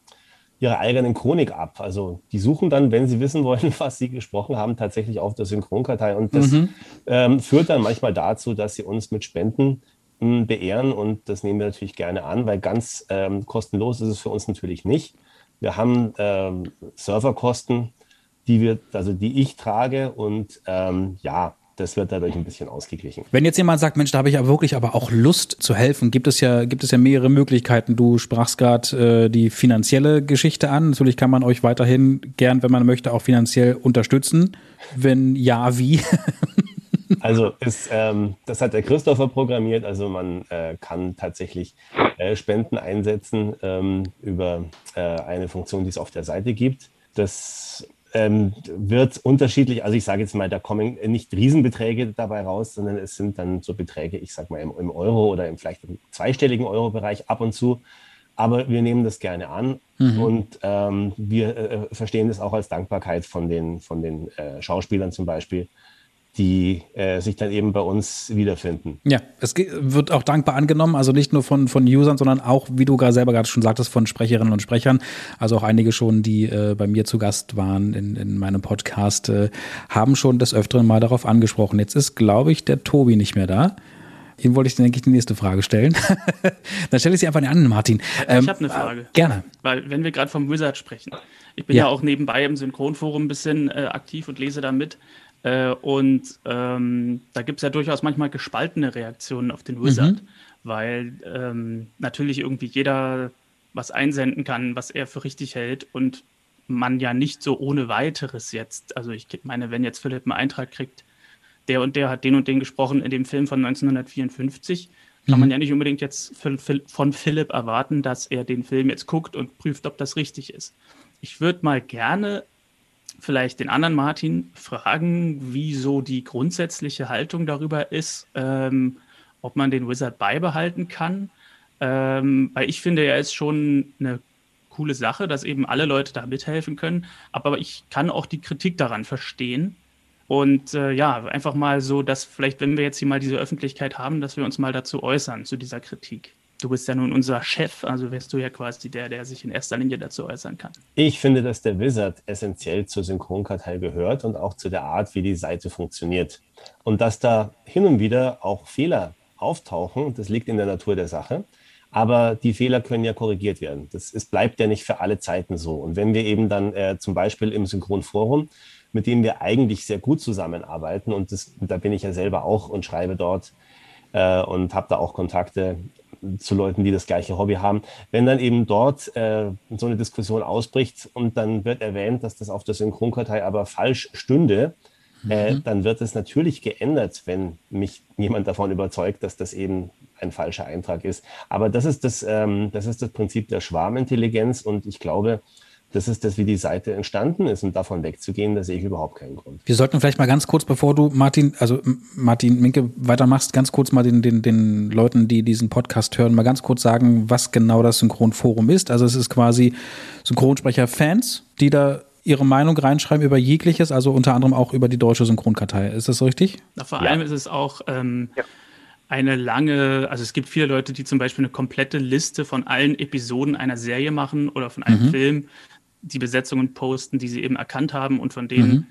ihrer eigenen Chronik ab. Also die suchen dann, wenn sie wissen wollen, (laughs) was sie gesprochen haben, tatsächlich auf der Synchronkartei. Und das mhm. ähm, führt dann manchmal dazu, dass sie uns mit Spenden mh, hm, beehren. Und das nehmen wir natürlich gerne an, weil ganz ähm, kostenlos ist es für uns natürlich nicht. Wir haben ähm, Serverkosten, die wir, also die ich trage. Und ähm, ja, das wird dadurch ein bisschen ausgeglichen.
Wenn jetzt jemand sagt, Mensch, da habe ich aber wirklich aber auch Lust zu helfen, gibt es ja, gibt es ja mehrere Möglichkeiten. Du sprachst gerade äh, die finanzielle Geschichte an. Natürlich kann man euch weiterhin gern, wenn man möchte, auch finanziell unterstützen. Wenn ja, wie? (laughs)
Also ist, ähm, das hat der Christopher programmiert. Also man äh, kann tatsächlich äh, Spenden einsetzen ähm, über äh, eine Funktion, die es auf der Seite gibt. Das ähm, wird unterschiedlich, also ich sage jetzt mal, da kommen nicht Riesenbeträge dabei raus, sondern es sind dann so Beträge, ich sage mal im, im, Euro oder im vielleicht im zweistelligen Euro-Bereich ab und zu. Aber wir nehmen das gerne an mhm. und ähm, wir äh, verstehen das auch als Dankbarkeit von den, von den äh, Schauspielern zum Beispiel, die äh, sich dann eben bei uns wiederfinden.
Ja, es wird auch dankbar angenommen, also nicht nur von, von Usern, sondern auch, wie du gerade selber gerade schon sagtest, von Sprecherinnen und Sprechern. Also auch einige schon, die äh, bei mir zu Gast waren in, in meinem Podcast, äh, haben schon des Öfteren mal darauf angesprochen. Jetzt ist, glaube ich, der Tobi nicht mehr da. Ihm wollte ich, denke ich, die nächste Frage stellen. (laughs) Dann stelle ich sie einfach an, Martin.
Ähm, ich habe eine Frage.
Gerne.
Weil, wenn wir gerade vom Wizard sprechen, ich bin ja. ja, auch nebenbei im Synchronforum ein bisschen äh, aktiv und lese da mit. Äh, und ähm, da gibt es ja durchaus manchmal gespaltene Reaktionen auf den Wizard, mhm. weil ähm, natürlich irgendwie jeder was einsenden kann, was er für richtig hält und man ja nicht so ohne weiteres jetzt, also ich meine, wenn jetzt Philipp einen Eintrag kriegt, der und der hat den und den gesprochen in dem Film von 1954, kann mhm. man ja nicht unbedingt jetzt von Philipp erwarten, dass er den Film jetzt guckt und prüft, ob das richtig ist. Ich würde mal gerne vielleicht den anderen Martin fragen, wie so die grundsätzliche Haltung darüber ist, ähm, ob man den Wizard beibehalten kann. Ähm, weil ich finde, er ist schon eine coole Sache, dass eben alle Leute da mithelfen können. Aber ich kann auch die Kritik daran verstehen. Und äh, ja, einfach mal so, dass vielleicht, wenn wir jetzt hier mal diese Öffentlichkeit haben, dass wir uns mal dazu äußern, zu dieser Kritik. Du bist ja nun unser Chef, also wärst du ja quasi der, der sich in erster Linie dazu äußern kann.
Ich finde, dass der Wizard essentiell zur Synchronkartei gehört und auch zu der Art, wie die Seite funktioniert. Und dass da hin und wieder auch Fehler auftauchen, das liegt in der Natur der Sache. Aber die Fehler können ja korrigiert werden. Das ist, bleibt ja nicht für alle Zeiten so. Und wenn wir eben dann äh, zum Beispiel im Synchronforum, mit dem wir eigentlich sehr gut zusammenarbeiten, und das, da bin ich ja selber auch und schreibe dort äh, und habe da auch Kontakte zu Leuten, die das gleiche Hobby haben. Wenn dann eben dort äh, so eine Diskussion ausbricht und dann wird erwähnt, dass das auf der Synchronkartei aber falsch stünde, äh, mhm. dann wird es natürlich geändert, wenn mich jemand davon überzeugt, dass das eben ein falscher Eintrag ist. Aber das ist das, ähm, das ist das Prinzip der Schwarmintelligenz und ich glaube, das ist das, wie die Seite entstanden ist und davon wegzugehen, da sehe ich überhaupt keinen Grund.
Wir sollten vielleicht mal ganz kurz, bevor du Martin, also Martin Minke weitermachst, ganz kurz mal den, den, den Leuten, die diesen Podcast hören, mal ganz kurz sagen, was genau das Synchronforum ist. Also es ist quasi Synchronsprecher-Fans, die da ihre Meinung reinschreiben über jegliches, also unter anderem auch über die deutsche Synchronkartei. Ist das so richtig?
Na, vor allem ist es auch ähm, ja. eine lange, also es gibt viele Leute, die zum Beispiel eine komplette Liste von allen Episoden einer Serie machen oder von einem mhm. Film, die Besetzungen posten, die sie eben erkannt haben und von denen mhm.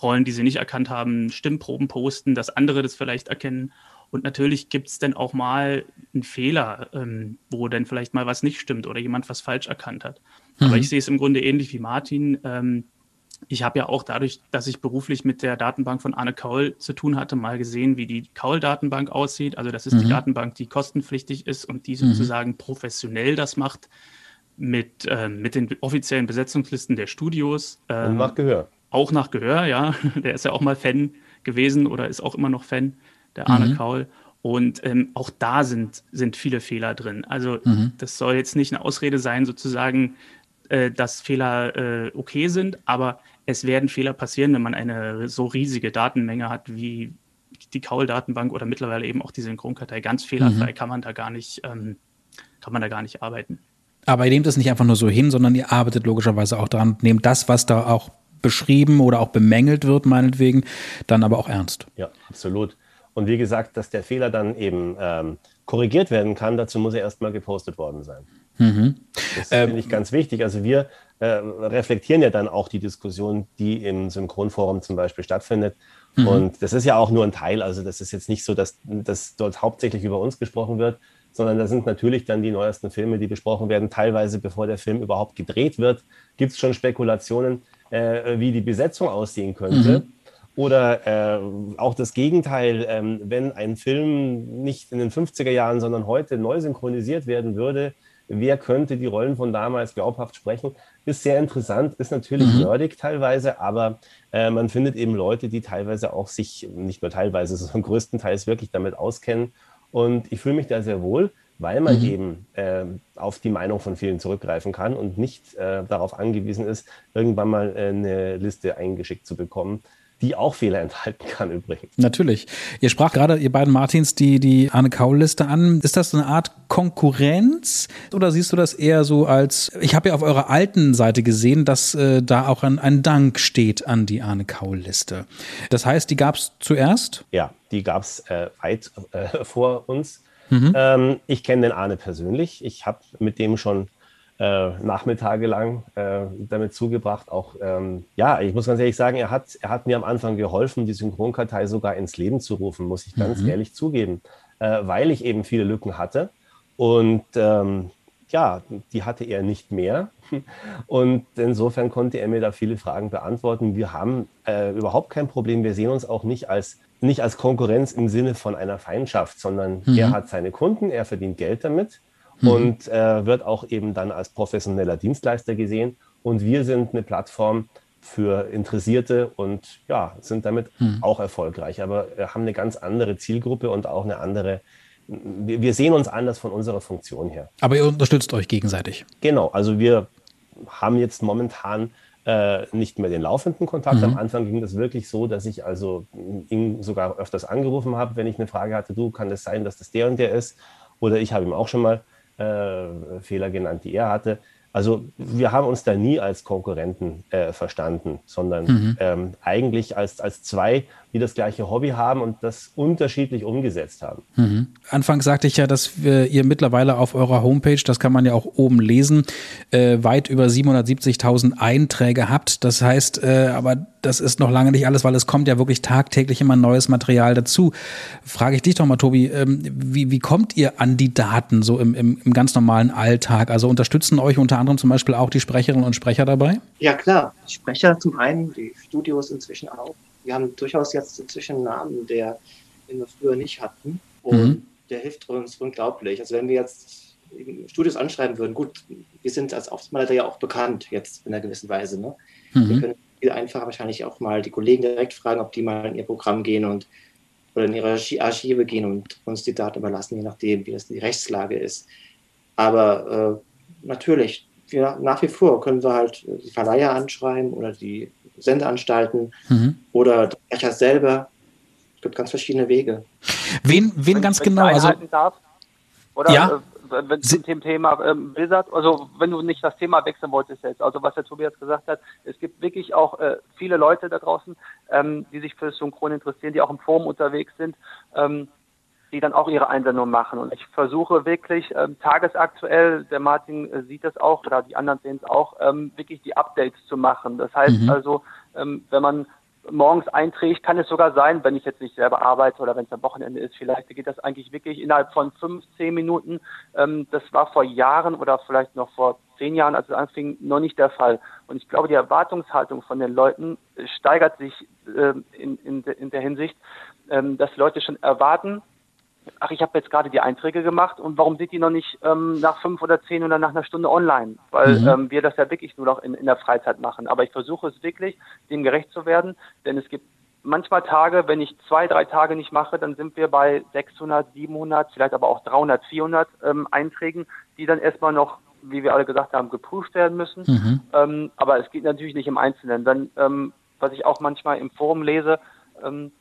Rollen, die sie nicht erkannt haben, Stimmproben posten, dass andere das vielleicht erkennen. Und natürlich gibt es dann auch mal einen Fehler, ähm, wo dann vielleicht mal was nicht stimmt oder jemand was falsch erkannt hat. Mhm. Aber ich sehe es im Grunde ähnlich wie Martin. Ähm, ich habe ja auch dadurch, dass ich beruflich mit der Datenbank von Arne Kaul zu tun hatte, mal gesehen, wie die Kaul-Datenbank aussieht. Also das ist mhm. die Datenbank, die kostenpflichtig ist und die mhm. sozusagen professionell das macht mit, äh, mit den offiziellen Besetzungslisten der Studios.
Ähm, und nach Gehör.
Auch nach Gehör, ja. (laughs) Der ist ja auch mal Fan gewesen oder ist auch immer noch Fan, der Arne mhm. Kaul. Und ähm, auch da sind, sind viele Fehler drin. Also mhm. das soll jetzt nicht eine Ausrede sein, sozusagen, äh, dass Fehler äh, okay sind, aber es werden Fehler passieren, wenn man eine so riesige Datenmenge hat wie die Kaul-Datenbank oder mittlerweile eben auch die Synchronkartei. Ganz fehlerfrei mhm. kann man da gar nicht, ähm, kann man da gar nicht arbeiten.
Aber ihr nehmt es nicht einfach nur so hin, sondern ihr arbeitet logischerweise auch dran, nehmt das, was da auch beschrieben oder auch bemängelt wird, meinetwegen, dann aber auch ernst.
Ja, absolut. Und wie gesagt, dass der Fehler dann eben ähm, korrigiert werden kann, dazu muss er erstmal gepostet worden sein. Mhm. Das ähm, finde ich ganz wichtig. Also wir äh, reflektieren ja dann auch die Diskussion, die im Synchronforum zum Beispiel stattfindet. Mhm. Und das ist ja auch nur ein Teil. Also das ist jetzt nicht so, dass, dass dort hauptsächlich über uns gesprochen wird, sondern da sind natürlich dann die neuesten Filme, die besprochen werden. Teilweise, bevor der Film überhaupt gedreht wird, gibt es schon Spekulationen, äh, wie die Besetzung aussehen könnte. Mhm. Oder äh, auch das Gegenteil, ähm, wenn ein Film nicht in den 50er Jahren, sondern heute neu synchronisiert werden würde, wer könnte die Rollen von damals glaubhaft sprechen, ist sehr interessant, ist natürlich mhm. nerdig teilweise, aber äh, man findet eben Leute, die teilweise auch sich, nicht nur teilweise, sondern größtenteils wirklich damit auskennen. Und ich fühle mich da sehr wohl, weil man mhm. eben äh, auf die Meinung von vielen zurückgreifen kann und nicht äh, darauf angewiesen ist, irgendwann mal äh, eine Liste eingeschickt zu bekommen, die auch Fehler enthalten kann (laughs) übrigens.
Natürlich. Ihr sprach gerade, ihr beiden Martins, die, die Arne Kaul-Liste an. Ist das so eine Art Konkurrenz oder siehst du das eher so als, ich habe ja auf eurer alten Seite gesehen, dass äh, da auch ein, ein Dank steht an die Arne Kaul-Liste. Das heißt, die gab es zuerst?
Ja, die gab es äh, weit äh, (laughs) vor uns. Mhm. Ähm, ich kenne den Arne persönlich. Ich habe mit dem schon äh, Nachmittage lang äh, damit zugebracht. Auch, ähm, ja, ich muss ganz ehrlich sagen, er hat, er hat mir am Anfang geholfen, die Synchronkartei sogar ins Leben zu rufen, muss ich ganz mhm. ehrlich zugeben, äh, weil ich eben viele Lücken hatte. Und ähm, ja, die hatte er nicht mehr. (laughs) Und insofern konnte er mir da viele Fragen beantworten. Wir haben äh, überhaupt kein Problem. Wir sehen uns auch nicht als, nicht als Konkurrenz im Sinne von einer Feindschaft, sondern mhm. er hat seine Kunden, er verdient Geld damit mhm. und äh, wird auch eben dann als professioneller Dienstleister gesehen. Und wir sind eine Plattform für Interessierte und ja, sind damit mhm. auch erfolgreich, aber haben eine ganz andere Zielgruppe und auch eine andere wir sehen uns anders von unserer Funktion her.
Aber ihr unterstützt euch gegenseitig.
Genau, also wir haben jetzt momentan äh, nicht mehr den laufenden Kontakt. Mhm. Am Anfang ging das wirklich so, dass ich also ihn sogar öfters angerufen habe, wenn ich eine Frage hatte, du, kann es das sein, dass das der und der ist? Oder ich habe ihm auch schon mal äh, Fehler genannt, die er hatte. Also wir haben uns da nie als Konkurrenten äh, verstanden, sondern mhm. ähm, eigentlich als, als zwei, die das gleiche Hobby haben und das unterschiedlich umgesetzt haben.
Mhm. Anfangs sagte ich ja, dass wir, ihr mittlerweile auf eurer Homepage, das kann man ja auch oben lesen, äh, weit über 770.000 Einträge habt. Das heißt, äh, aber das ist noch lange nicht alles, weil es kommt ja wirklich tagtäglich immer neues Material dazu. Frage ich dich doch mal, Tobi, ähm, wie, wie kommt ihr an die Daten so im, im, im ganz normalen Alltag? Also unterstützen euch unter anderem zum Beispiel auch die Sprecherinnen und Sprecher dabei?
Ja, klar. Sprecher zum einen, die Studios inzwischen auch. Wir haben durchaus jetzt inzwischen einen Namen, der den wir früher nicht hatten. Und mhm. der hilft uns unglaublich. Also wenn wir jetzt Studios anschreiben würden, gut, wir sind als Aufsichtsleiter ja auch bekannt jetzt in einer gewissen Weise. Ne? Mhm. Wir können viel einfacher wahrscheinlich auch mal die Kollegen direkt fragen, ob die mal in ihr Programm gehen und oder in ihre Archive gehen und uns die Daten überlassen, je nachdem, wie das die Rechtslage ist. Aber äh, natürlich, wir, nach wie vor können wir halt die Verleiher anschreiben oder die Sendeanstalten mhm. oder Sprecher selber. Es gibt ganz verschiedene Wege.
Wen, wen ganz genau? Also,
darf, oder ja? Äh, wenn zum Thema ähm, Blizzard, also wenn du nicht das Thema wechseln wolltest jetzt, also was der Tobias gesagt hat, es gibt wirklich auch äh, viele Leute da draußen, ähm, die sich für das Synchron interessieren, die auch im Forum unterwegs sind. Ähm, die dann auch ihre Einsendung machen. Und ich versuche wirklich ähm, tagesaktuell, der Martin äh, sieht das auch, oder die anderen sehen es auch, ähm, wirklich die Updates zu machen. Das heißt mhm. also, ähm, wenn man morgens einträgt, kann es sogar sein, wenn ich jetzt nicht selber arbeite oder wenn es am Wochenende ist, vielleicht geht das eigentlich wirklich innerhalb von fünf, zehn Minuten. Ähm, das war vor Jahren oder vielleicht noch vor zehn Jahren, als es anfing, noch nicht der Fall. Und ich glaube, die Erwartungshaltung von den Leuten steigert sich äh, in, in, in der Hinsicht, ähm, dass Leute schon erwarten, ach, ich habe jetzt gerade die Einträge gemacht und warum sind die noch nicht ähm, nach fünf oder zehn oder nach einer Stunde online? Weil mhm. ähm, wir das ja wirklich nur noch in, in der Freizeit machen. Aber ich versuche es wirklich, dem gerecht zu werden, denn es gibt manchmal Tage, wenn ich zwei, drei Tage nicht mache, dann sind wir bei 600, 700, vielleicht aber auch 300, 400 ähm, Einträgen, die dann erstmal noch, wie wir alle gesagt haben, geprüft werden müssen. Mhm. Ähm, aber es geht natürlich nicht im Einzelnen. Dann, ähm, was ich auch manchmal im Forum lese, ähm,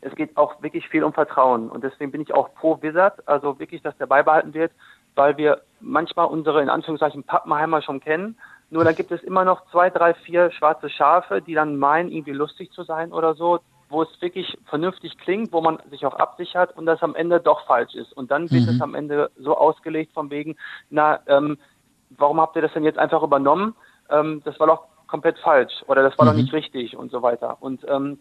es geht auch wirklich viel um Vertrauen. Und deswegen bin ich auch pro Wizard, also wirklich, dass der beibehalten wird, weil wir manchmal unsere, in Anführungszeichen, Pappenheimer schon kennen. Nur dann gibt es immer noch zwei, drei, vier schwarze Schafe, die dann meinen, irgendwie lustig zu sein oder so, wo es wirklich vernünftig klingt, wo man sich auch absichert und das am Ende doch falsch ist. Und dann wird mhm. es am Ende so ausgelegt von wegen, na, ähm, warum habt ihr das denn jetzt einfach übernommen? Ähm, das war doch komplett falsch oder das war mhm. doch nicht richtig und so weiter. Und ähm,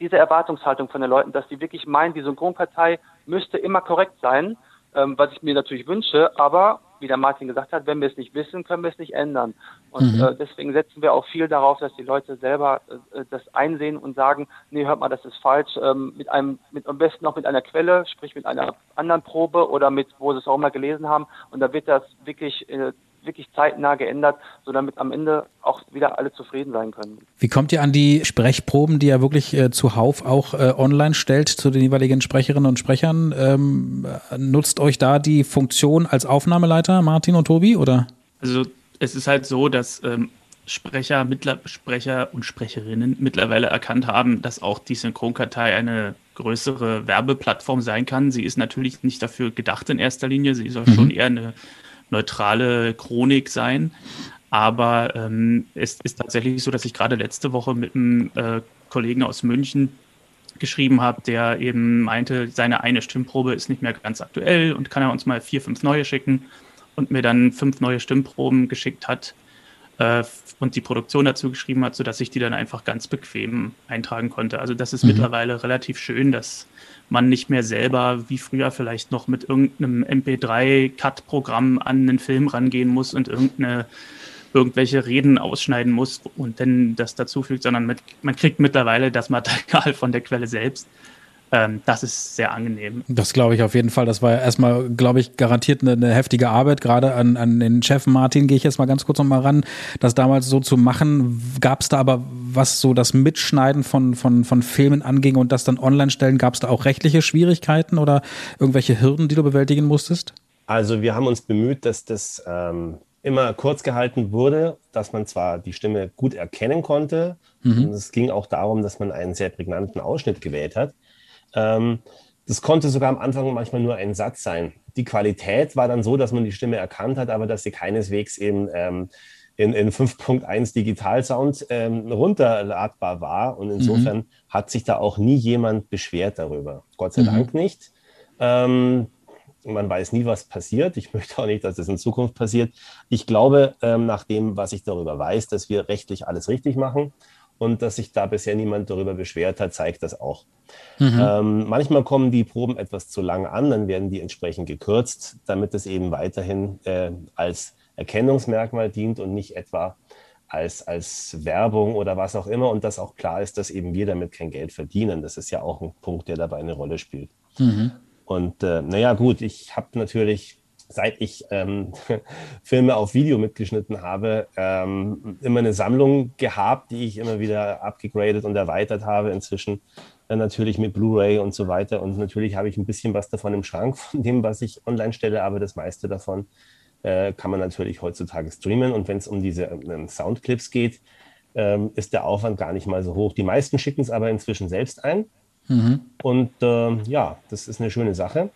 diese Erwartungshaltung von den Leuten, dass die wirklich meinen, die Synchronpartei müsste immer korrekt sein, ähm, was ich mir natürlich wünsche, aber wie der Martin gesagt hat, wenn wir es nicht wissen, können wir es nicht ändern. Und mhm. äh, deswegen setzen wir auch viel darauf, dass die Leute selber äh, das einsehen und sagen, nee, hört mal, das ist falsch, ähm, mit einem, mit am besten noch mit einer Quelle, sprich mit einer anderen Probe oder mit, wo sie es auch immer gelesen haben. Und da wird das wirklich äh, wirklich zeitnah geändert, so damit am Ende auch wieder alle zufrieden sein können.
Wie kommt ihr an die Sprechproben, die ihr wirklich äh, zuhauf auch äh, online stellt zu den jeweiligen Sprecherinnen und Sprechern? Ähm, nutzt euch da die Funktion als Aufnahmeleiter, Martin und Tobi, oder?
Also es ist halt so, dass ähm, Sprecher, Mittler, Sprecher und Sprecherinnen mittlerweile erkannt haben, dass auch die Synchronkartei eine größere Werbeplattform sein kann. Sie ist natürlich nicht dafür gedacht in erster Linie. Sie soll mhm. schon eher eine neutrale Chronik sein. Aber ähm, es ist tatsächlich so, dass ich gerade letzte Woche mit einem äh, Kollegen aus München geschrieben habe, der eben meinte, seine eine Stimmprobe ist nicht mehr ganz aktuell und kann er uns mal vier, fünf neue schicken und mir dann fünf neue Stimmproben geschickt hat äh, und die Produktion dazu geschrieben hat, sodass ich die dann einfach ganz bequem eintragen konnte. Also das ist mhm. mittlerweile relativ schön, dass man nicht mehr selber wie früher vielleicht noch mit irgendeinem MP3-Cut-Programm an einen Film rangehen muss und irgendeine irgendwelche Reden ausschneiden muss und dann das dazufügt, sondern mit, man kriegt mittlerweile das Material von der Quelle selbst ähm, das ist sehr angenehm.
Das glaube ich auf jeden Fall. Das war ja erstmal, glaube ich, garantiert eine, eine, heftige Arbeit. Gerade an, an den Chef Martin gehe ich jetzt mal ganz kurz nochmal ran, das damals so zu machen. Gab es da aber, was so das Mitschneiden von, von, von Filmen anging und das dann online stellen, gab es da auch rechtliche Schwierigkeiten oder irgendwelche Hürden, die du bewältigen musstest?
Also wir haben uns bemüht, dass das ähm, immer kurz gehalten wurde, dass man zwar die Stimme gut erkennen konnte. Mhm. Es ging auch darum, dass man einen sehr prägnanten Ausschnitt gewählt hat. Ähm, das konnte sogar am Anfang manchmal nur ein Satz sein. Die Qualität war dann so, dass man die Stimme erkannt hat, aber dass sie keineswegs eben ähm, in, in 5.1 Digitalsound ähm, runterladbar war. Und insofern mhm. hat sich da auch nie jemand beschwert darüber. Gott sei mhm. Dank nicht. Ähm, man weiß nie, was passiert. Ich (laughs) möchte auch nicht, dass das in Zukunft passiert. Ich glaube, ähm, nach dem, was ich darüber weiß, dass wir rechtlich alles richtig machen und dass sich da bisher niemand darüber beschwert hat, zeigt das auch. Mhm. Ähm, manchmal kommen die Proben etwas zu lang an, dann werden die entsprechend gekürzt, damit es eben weiterhin äh, als Erkennungsmerkmal dient und nicht etwa als, als Werbung oder was auch immer und dass auch klar ist, dass eben wir damit kein Geld verdienen. Das ist ja auch ein Punkt, der dabei eine Rolle spielt.
Mhm.
Und äh, naja, gut, ich habe natürlich, seit ich ähm, (laughs) Filme auf Video mitgeschnitten habe, ähm, immer eine Sammlung gehabt, die ich immer wieder abgegradet und erweitert habe. Inzwischen äh, natürlich mit Blu-ray und so weiter. Und natürlich habe ich ein bisschen was davon im Schrank, (laughs) von dem, was ich online stelle, aber das meiste davon äh, kann man natürlich heutzutage streamen. Und wenn es um diese ähm, Soundclips geht, ähm, ist der Aufwand gar nicht mal so hoch. Die meisten schicken es aber inzwischen selbst ein. Mhm. Und äh, ja, das ist eine schöne Sache.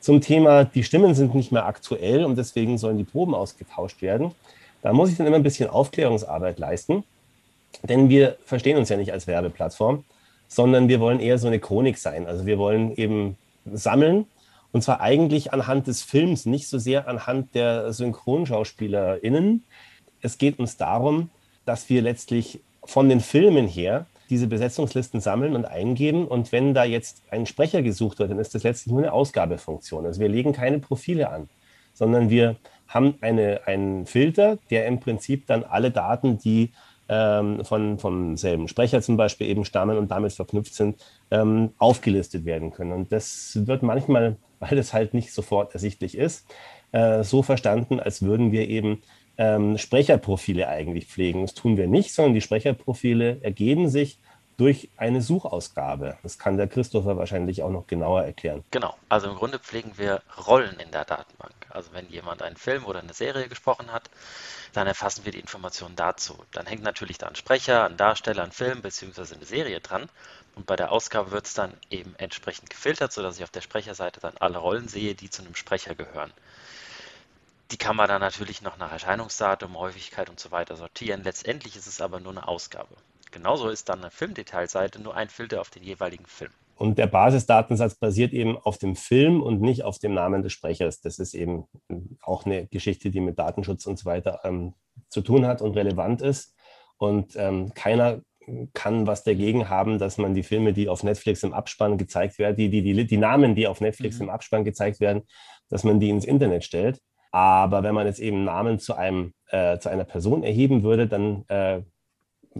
Zum Thema, die Stimmen sind nicht mehr aktuell und deswegen sollen die Proben ausgetauscht werden. Da muss ich dann immer ein bisschen Aufklärungsarbeit leisten, denn wir verstehen uns ja nicht als Werbeplattform, sondern wir wollen eher so eine Chronik sein. Also wir wollen eben sammeln und zwar eigentlich anhand des Films, nicht so sehr anhand der SynchronschauspielerInnen. Es geht uns darum, dass wir letztlich von den Filmen her diese Besetzungslisten sammeln und eingeben. Und wenn da jetzt ein Sprecher gesucht wird, dann ist das letztlich nur eine Ausgabefunktion. Also wir legen keine Profile an, sondern wir haben eine, einen Filter, der im Prinzip dann alle Daten, die ähm, von, vom selben Sprecher zum Beispiel eben stammen und damit verknüpft sind, ähm, aufgelistet werden können. Und das wird manchmal, weil das halt nicht sofort ersichtlich ist, äh, so verstanden, als würden wir eben ähm, Sprecherprofile eigentlich pflegen. Das tun wir nicht, sondern die Sprecherprofile ergeben sich durch eine Suchausgabe. Das kann der Christopher wahrscheinlich auch noch genauer erklären.
Genau, also im Grunde pflegen wir Rollen in der Datenbank. Also wenn jemand einen Film oder eine Serie gesprochen hat, dann erfassen wir die Informationen dazu. Dann hängt natürlich da ein Sprecher, ein Darsteller, ein Film bzw. eine Serie dran. Und bei der Ausgabe wird es dann eben entsprechend gefiltert, sodass ich auf der Sprecherseite dann alle Rollen sehe, die zu einem Sprecher gehören. Die kann man dann natürlich noch nach Erscheinungsdatum, Häufigkeit und so weiter sortieren. Letztendlich ist es aber nur eine Ausgabe. Genauso ist dann eine Filmdetailseite nur ein Filter auf den jeweiligen Film.
Und der Basisdatensatz basiert eben auf dem Film und nicht auf dem Namen des Sprechers. Das ist eben auch eine Geschichte, die mit Datenschutz und so weiter ähm, zu tun hat und relevant ist. Und ähm, keiner kann was dagegen haben, dass man die Filme, die auf Netflix im Abspann gezeigt werden, die, die, die, die Namen, die auf Netflix mhm. im Abspann gezeigt werden, dass man die ins Internet stellt. Aber wenn man jetzt eben Namen zu, einem, äh, zu einer Person erheben würde, dann äh,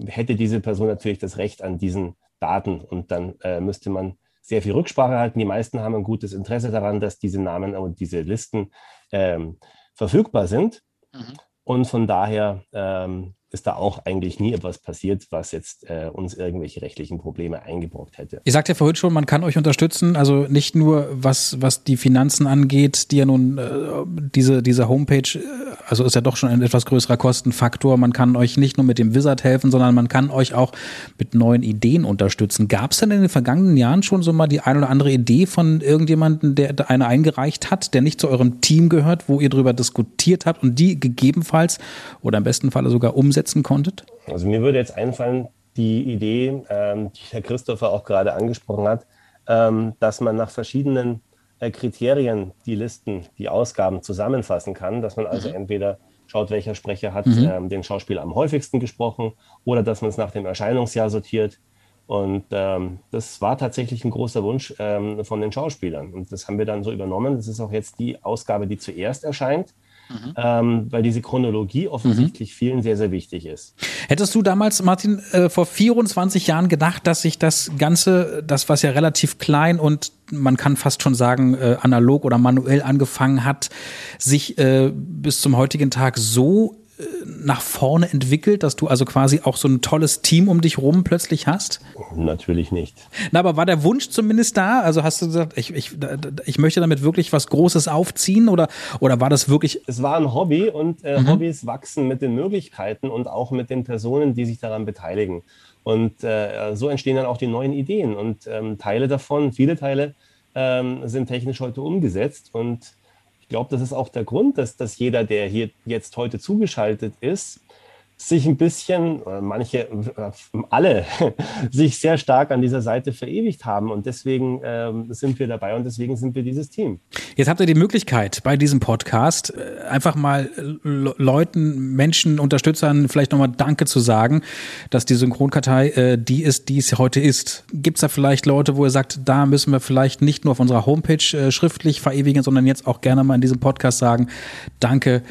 hätte diese Person natürlich das Recht an diesen Daten und dann äh, müsste man sehr viel Rücksprache halten. Die meisten haben ein gutes Interesse daran, dass diese Namen und diese Listen ähm, verfügbar sind. Mhm. Und von daher ähm, ist da auch eigentlich nie etwas passiert, was jetzt äh, uns irgendwelche rechtlichen Probleme eingebrockt hätte.
Ihr sagt ja vorhin schon, man kann euch unterstützen, also nicht nur was, was die Finanzen angeht, die ja nun äh, diese, diese Homepage, äh, also ist ja doch schon ein etwas größerer Kostenfaktor. Man kann euch nicht nur mit dem Wizard helfen, sondern man kann euch auch mit neuen Ideen unterstützen. Gab es denn in den vergangenen Jahren schon so mal die ein oder andere Idee von irgendjemandem, der eine eingereicht hat, der nicht zu eurem Team gehört, wo ihr darüber diskutiert habt und die gegebenenfalls oder im besten Falle sogar umsetzt? Umsetzen konntet?
Also mir würde jetzt einfallen, die Idee, ähm, die Herr Christopher auch gerade angesprochen hat, ähm, dass man nach verschiedenen äh, Kriterien die Listen, die Ausgaben zusammenfassen kann, dass man also mhm. entweder schaut, welcher Sprecher hat mhm. ähm, den Schauspieler am häufigsten gesprochen oder dass man es nach dem Erscheinungsjahr sortiert. Und ähm, das war tatsächlich ein großer Wunsch ähm, von den Schauspielern. Und das haben wir dann so übernommen. Das ist auch jetzt die Ausgabe, die zuerst erscheint mhm. ähm, weil diese Chronologie offensichtlich mhm. vielen sehr, sehr wichtig ist.
Hättest du damals, Martin, äh, vor 24 Jahren gedacht, dass sich das Ganze, das was ja relativ klein und man kann fast schon sagen, äh, analog oder manuell angefangen hat, sich äh, bis zum heutigen Tag so nach vorne entwickelt, dass du also quasi auch so ein tolles Team um dich rum plötzlich hast?
Natürlich nicht.
Na, aber war der Wunsch zumindest da? Also hast du gesagt, ich, ich, ich möchte damit wirklich was Großes aufziehen oder, oder war das wirklich?
Es war ein Hobby und äh, mhm. Hobbys wachsen mit den Möglichkeiten und auch mit den Personen, die sich daran beteiligen. Und äh, so entstehen dann auch die neuen Ideen und ähm, Teile davon, viele Teile ähm, sind technisch heute umgesetzt und ich glaube, das ist auch der Grund, dass, dass jeder, der hier jetzt heute zugeschaltet ist, sich ein bisschen, manche, äh, alle, (laughs) sich sehr stark an dieser Seite verewigt haben. Und deswegen ähm, sind wir dabei und deswegen sind wir dieses Team.
Jetzt habt ihr die Möglichkeit, bei diesem Podcast äh, einfach mal Leuten, Menschen, Unterstützern vielleicht nochmal Danke zu sagen, dass die Synchronkartei äh, die ist, die es heute ist. Gibt es da vielleicht Leute, wo ihr sagt, da müssen wir vielleicht nicht nur auf unserer Homepage äh, schriftlich verewigen, sondern jetzt auch gerne mal in diesem Podcast sagen, danke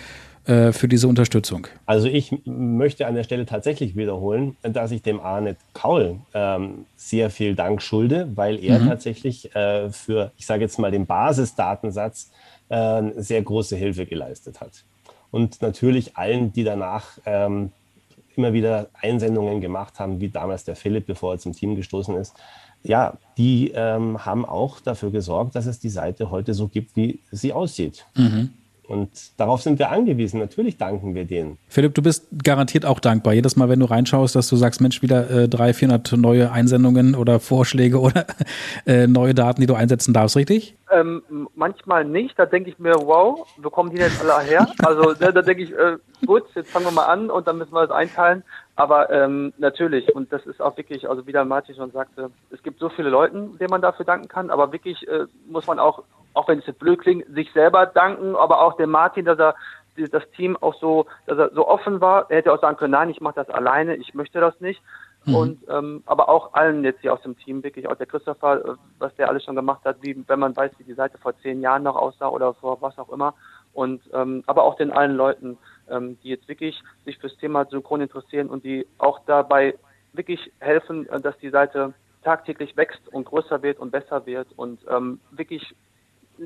äh, für diese Unterstützung.
Also ich möchte an der Stelle tatsächlich wiederholen, dass ich dem Arne Kaul ähm, sehr viel Dank schulde, weil er mhm. tatsächlich äh, für, ich sage jetzt mal, den Basisdatensatz äh, sehr große Hilfe geleistet hat. Und natürlich allen, die danach ähm, immer wieder Einsendungen gemacht haben, wie damals der Philipp, bevor er zum Team gestoßen ist. Ja, die ähm, haben auch dafür gesorgt, dass es die Seite heute so gibt, wie sie aussieht. Mhm. Und darauf sind wir angewiesen. Natürlich danken wir denen.
Philipp, du bist garantiert auch dankbar. Jedes Mal, wenn du reinschaust, dass du sagst, Mensch, wieder äh, 300, 400 neue Einsendungen oder Vorschläge oder (laughs) äh, neue Daten, die du einsetzen darfst, richtig?
Ähm, manchmal nicht. Da denke ich mir, wow, wo kommen die jetzt alle her? Also (laughs) da, da denke ich, äh, gut, jetzt fangen wir mal an und dann müssen wir das einteilen. Aber ähm, natürlich, und das ist auch wirklich, also wie der Martin schon sagte, es gibt so viele Leute, denen man dafür danken kann, aber wirklich äh, muss man auch auch wenn es jetzt blöd klingt, sich selber danken, aber auch dem Martin, dass er das Team auch so, dass er so offen war. Er hätte auch sagen können, nein, ich mache das alleine, ich möchte das nicht. Mhm. Und ähm, aber auch allen jetzt hier aus dem Team, wirklich auch der Christopher, äh, was der alles schon gemacht hat, wie wenn man weiß, wie die Seite vor zehn Jahren noch aussah oder vor was auch immer. Und ähm, aber auch den allen Leuten, ähm, die jetzt wirklich sich fürs Thema Synchron interessieren und die auch dabei wirklich helfen, äh, dass die Seite tagtäglich wächst und größer wird und besser wird und ähm, wirklich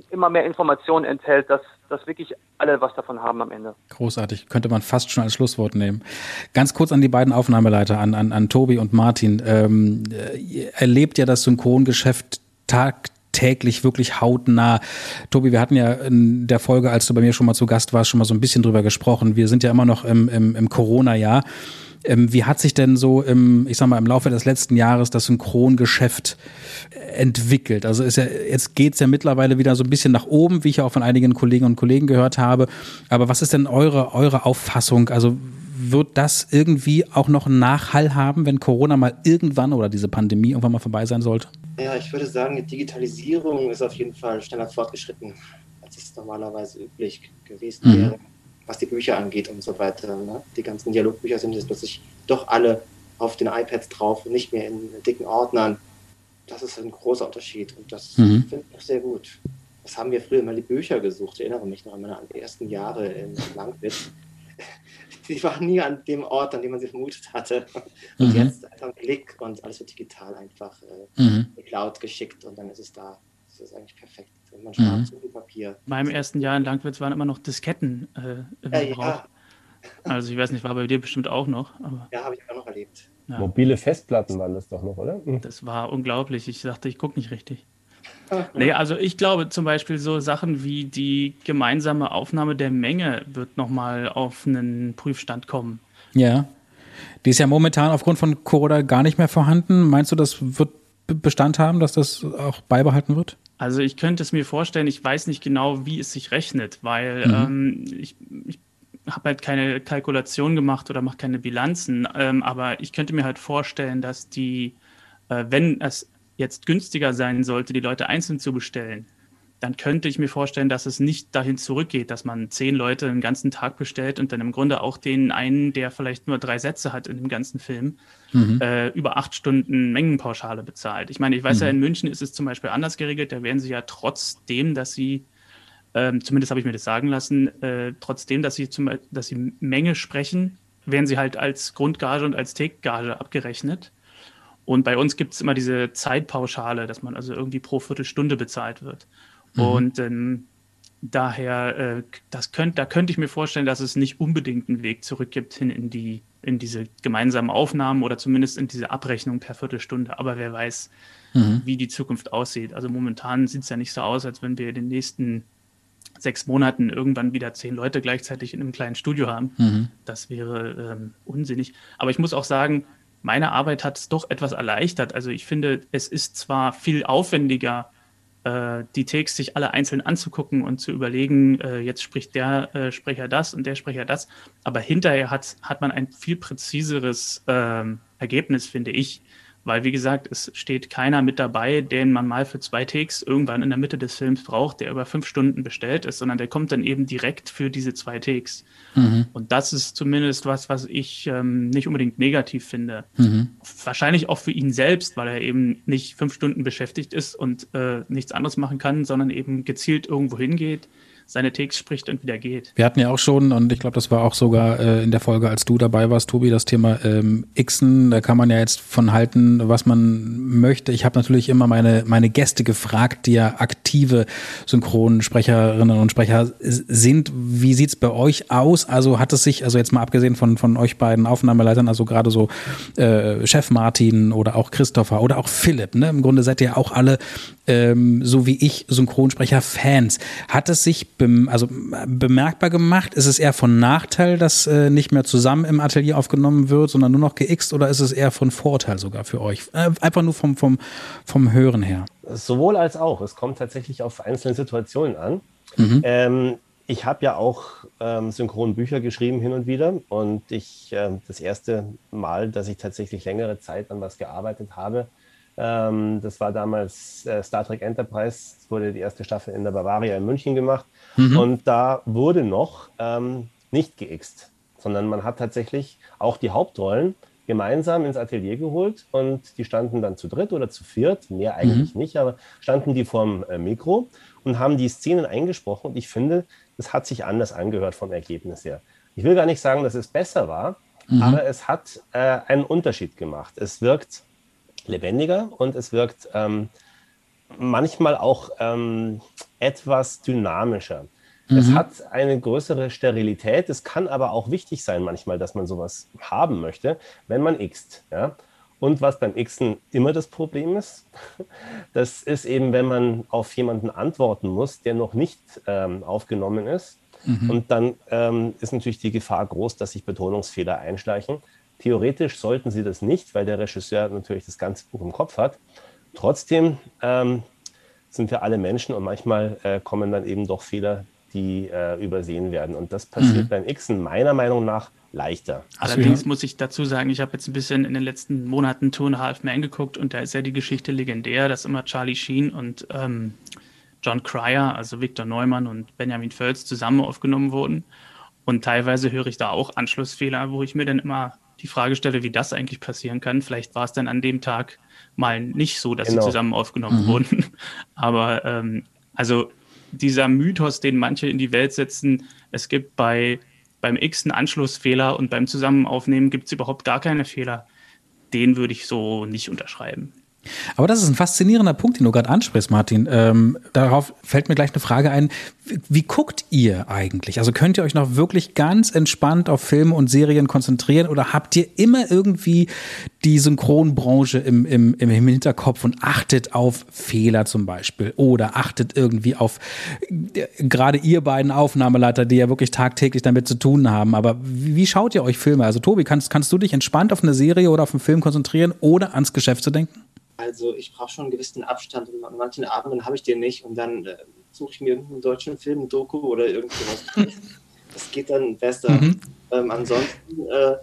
immer mehr Informationen enthält, dass, dass wirklich alle was davon haben am Ende.
Großartig, könnte man fast schon als Schlusswort nehmen. Ganz kurz an die beiden Aufnahmeleiter, an, an, an Tobi und Martin. Ähm, ihr erlebt ja das Synchrongeschäft tagtäglich wirklich hautnah. Tobi, wir hatten ja in der Folge, als du bei mir schon mal zu Gast warst, schon mal so ein bisschen drüber gesprochen. Wir sind ja immer noch im, im, im Corona-Jahr. Ähm, wie hat sich denn so im, ich sag mal, im Laufe des letzten Jahres das Synchrongeschäft entwickelt? Also ist ja, jetzt geht's ja mittlerweile wieder so ein bisschen nach oben, wie ich auch von einigen Kolleginnen und Kollegen gehört habe. Aber was ist denn eure, eure Auffassung? Also wird das irgendwie auch noch einen Nachhall haben, wenn Corona mal irgendwann oder diese Pandemie irgendwann mal vorbei sein sollte?
Ja, ich würde sagen, die Digitalisierung ist auf jeden Fall schneller fortgeschritten, als es normalerweise üblich gewesen mhm. Was die Bücher angeht und so weiter. Ne? Die ganzen Dialogbücher sind jetzt plötzlich doch alle auf den iPads drauf und nicht mehr in dicken Ordnern. Das ist ein großer Unterschied und das mhm. finde ich auch sehr gut. Das haben wir früher immer die Bücher gesucht. Ich erinnere mich noch an meine ersten Jahre in Langwitz. (laughs) Die waren nie an dem Ort, an dem man sie vermutet hatte. Und mhm. jetzt einfach ein Klick und alles wird digital einfach äh, mhm. in die Cloud geschickt und dann ist es da. Das ist eigentlich perfekt. Und man spart mhm. so viel Papier.
In meinem ersten Jahr in Langwitz waren immer noch Disketten äh, im ja, Gebrauch. Ja. Also ich weiß nicht, war bei dir bestimmt auch noch. Aber,
ja, habe ich auch noch erlebt.
Ja. Mobile Festplatten waren das doch noch, oder?
Mhm. Das war unglaublich. Ich dachte, ich gucke nicht richtig. nee, also ich glaube zum Beispiel so Sachen wie die gemeinsame Aufnahme der Menge wird nochmal auf einen Prüfstand kommen.
Ja. Die ist ja momentan aufgrund von Corona gar nicht mehr vorhanden. Meinst du, das wird Bestand haben, dass das auch beibehalten wird?
Also ich könnte es mir vorstellen, ich weiß nicht genau, wie es sich rechnet, weil mhm. ähm, ich, ich habe halt keine Kalkulation gemacht oder mache keine Bilanzen, ähm, aber ich könnte mir halt vorstellen, dass die, äh, wenn es jetzt günstiger sein sollte, die Leute einzeln zu bestellen, dann könnte ich mir vorstellen, dass es nicht dahin zurückgeht, dass man zehn Leute den ganzen Tag bestellt und dann im Grunde auch den einen, der vielleicht nur drei Sätze hat in dem ganzen Film, mhm. äh, über acht Stunden Mengenpauschale bezahlt. Ich meine, ich weiß mhm. ja, in München ist es zum Beispiel anders geregelt, da werden sie ja trotzdem, dass sie, ähm, zumindest habe ich mir das sagen lassen, äh, trotzdem, dass sie, zum, dass sie Menge sprechen, werden sie halt als Grundgage und als Take-Gage abgerechnet. Und bei uns gibt es immer diese Zeitpauschale, dass man also irgendwie pro Viertelstunde bezahlt wird. Mhm. Und ähm, daher, äh, das könnt, da könnte ich mir vorstellen, dass es nicht unbedingt einen Weg zurück gibt hin in die in diese gemeinsamen Aufnahmen oder zumindest in diese Abrechnung per Viertelstunde. Aber wer weiß, mhm. wie die Zukunft aussieht. Also momentan sieht es ja nicht so aus, als wenn wir in den nächsten sechs Monaten irgendwann wieder zehn Leute gleichzeitig in einem kleinen Studio haben. Mhm. Das wäre ähm, unsinnig. Aber ich muss auch sagen, meine Arbeit hat es doch etwas erleichtert. Also ich finde, es ist zwar viel aufwendiger, die Takes sich alle einzeln anzugucken und zu überlegen, äh, jetzt spricht der äh, Sprecher das und der Sprecher das. Aber hinterher hat, hat man ein viel präziseres ähm, Ergebnis, finde ich. Weil, wie gesagt, es steht keiner mit dabei, den man mal für zwei Takes irgendwann in der Mitte des Films braucht, der über fünf Stunden bestellt ist, sondern der kommt dann eben direkt für diese zwei Takes. Mhm. Und das ist zumindest was, was ich ähm, nicht unbedingt negativ finde. Mhm. Wahrscheinlich auch für ihn selbst, weil er eben nicht fünf Stunden beschäftigt ist und äh, nichts anderes machen kann, sondern eben gezielt irgendwo hingeht, seine Takes spricht und wieder geht.
Wir hatten ja auch schon, und ich glaube, das war auch sogar äh, in der Folge, als du dabei warst, Tobi, das Thema ähm, Xen. Da kann man ja jetzt von halten, was man möchte. Ich habe natürlich immer meine, meine Gäste gefragt, die ja aktive Synchronsprecherinnen und Sprecher sind. Wie sieht's bei euch aus? Also hat es sich, also jetzt mal abgesehen von, von euch beiden Aufnahmeleitern, also gerade so äh, Chef Martin oder auch Christopher oder auch Philipp, ne? Im Grunde seid ihr auch alle, ähm, so wie ich, Synchronsprecher-Fans. Hat es sich bem also bemerkbar gemacht? Ist es eher von Nachteil, dass äh, nicht mehr zusammen im Atelier aufgenommen wird, sondern nur noch geixt oder ist es eher von Vorteil sogar für euch? Äh, einfach nur vom, vom, vom Hören her.
Sowohl als auch. Es kommt tatsächlich auf einzelne Situationen an. Mhm. Ähm, ich habe ja auch ähm, Synchronbücher geschrieben hin und wieder und ich äh, das erste Mal, dass ich tatsächlich längere Zeit an was gearbeitet habe, ähm, das war damals äh, Star Trek Enterprise, es wurde die erste Staffel in der Bavaria in München gemacht mhm. und da wurde noch ähm, nicht geixt, sondern man hat tatsächlich auch die Hauptrollen gemeinsam ins Atelier geholt und die standen dann zu dritt oder zu viert, mehr eigentlich mhm. nicht, aber standen die vorm äh, Mikro und haben die Szenen eingesprochen und ich finde, das hat sich anders angehört vom Ergebnis her. Ich will gar nicht sagen, dass es besser war, mhm. aber es hat äh, einen Unterschied gemacht. Es wirkt lebendiger und es wirkt ähm, manchmal auch ähm, etwas dynamischer. Mhm. Es hat eine größere Sterilität. Es kann aber auch wichtig sein manchmal, dass man sowas haben möchte, wenn manxt. Ja? Und was beim Xen immer das Problem ist, (laughs) das ist eben, wenn man auf jemanden antworten muss, der noch nicht ähm, aufgenommen ist. Mhm. Und dann ähm, ist natürlich die Gefahr groß, dass sich Betonungsfehler einschleichen. Theoretisch sollten sie das nicht, weil der Regisseur natürlich das ganze Buch im Kopf hat. Trotzdem ähm, sind wir alle Menschen und manchmal äh, kommen dann eben doch Fehler, die äh, übersehen werden. Und das passiert mhm. beim Xen meiner Meinung nach leichter.
Allerdings muss ich dazu sagen, ich habe jetzt ein bisschen in den letzten Monaten Two and a Half Man geguckt und da ist ja die Geschichte legendär, dass immer Charlie Sheen und ähm, John Cryer, also Victor Neumann und Benjamin Völz zusammen aufgenommen wurden. Und teilweise höre ich da auch Anschlussfehler, wo ich mir dann immer die Frage stelle, wie das eigentlich passieren kann. Vielleicht war es dann an dem Tag mal nicht so, dass genau. sie zusammen aufgenommen mhm. wurden. (laughs) Aber ähm, also dieser Mythos, den manche in die Welt setzen, es gibt bei beim X einen Anschlussfehler und beim Zusammenaufnehmen gibt es überhaupt gar keine Fehler. Den würde ich so nicht unterschreiben.
Aber das ist ein faszinierender Punkt, den du gerade ansprichst, Martin. Ähm, darauf fällt mir gleich eine Frage ein. Wie, wie, guckt ihr eigentlich? Also könnt ihr euch noch wirklich ganz entspannt auf Filme und Serien konzentrieren oder habt ihr immer irgendwie die Synchronbranche im, im, im Hinterkopf und achtet auf Fehler zum Beispiel oder achtet irgendwie auf äh, gerade ihr beiden Aufnahmeleiter, die ja wirklich tagtäglich damit zu tun haben. Aber wie, wie schaut ihr euch Filme? Also Tobi, kannst, kannst du dich entspannt auf eine Serie oder auf einen Film konzentrieren oder ans Geschäft zu denken?
Also ich brauche schon einen gewissen Abstand und an manchen Abenden habe ich den nicht und dann äh, suche ich mir irgendeinen deutschen Film, Doku oder irgendwas. (laughs) das geht dann besser. Mhm. Ähm, ansonsten äh,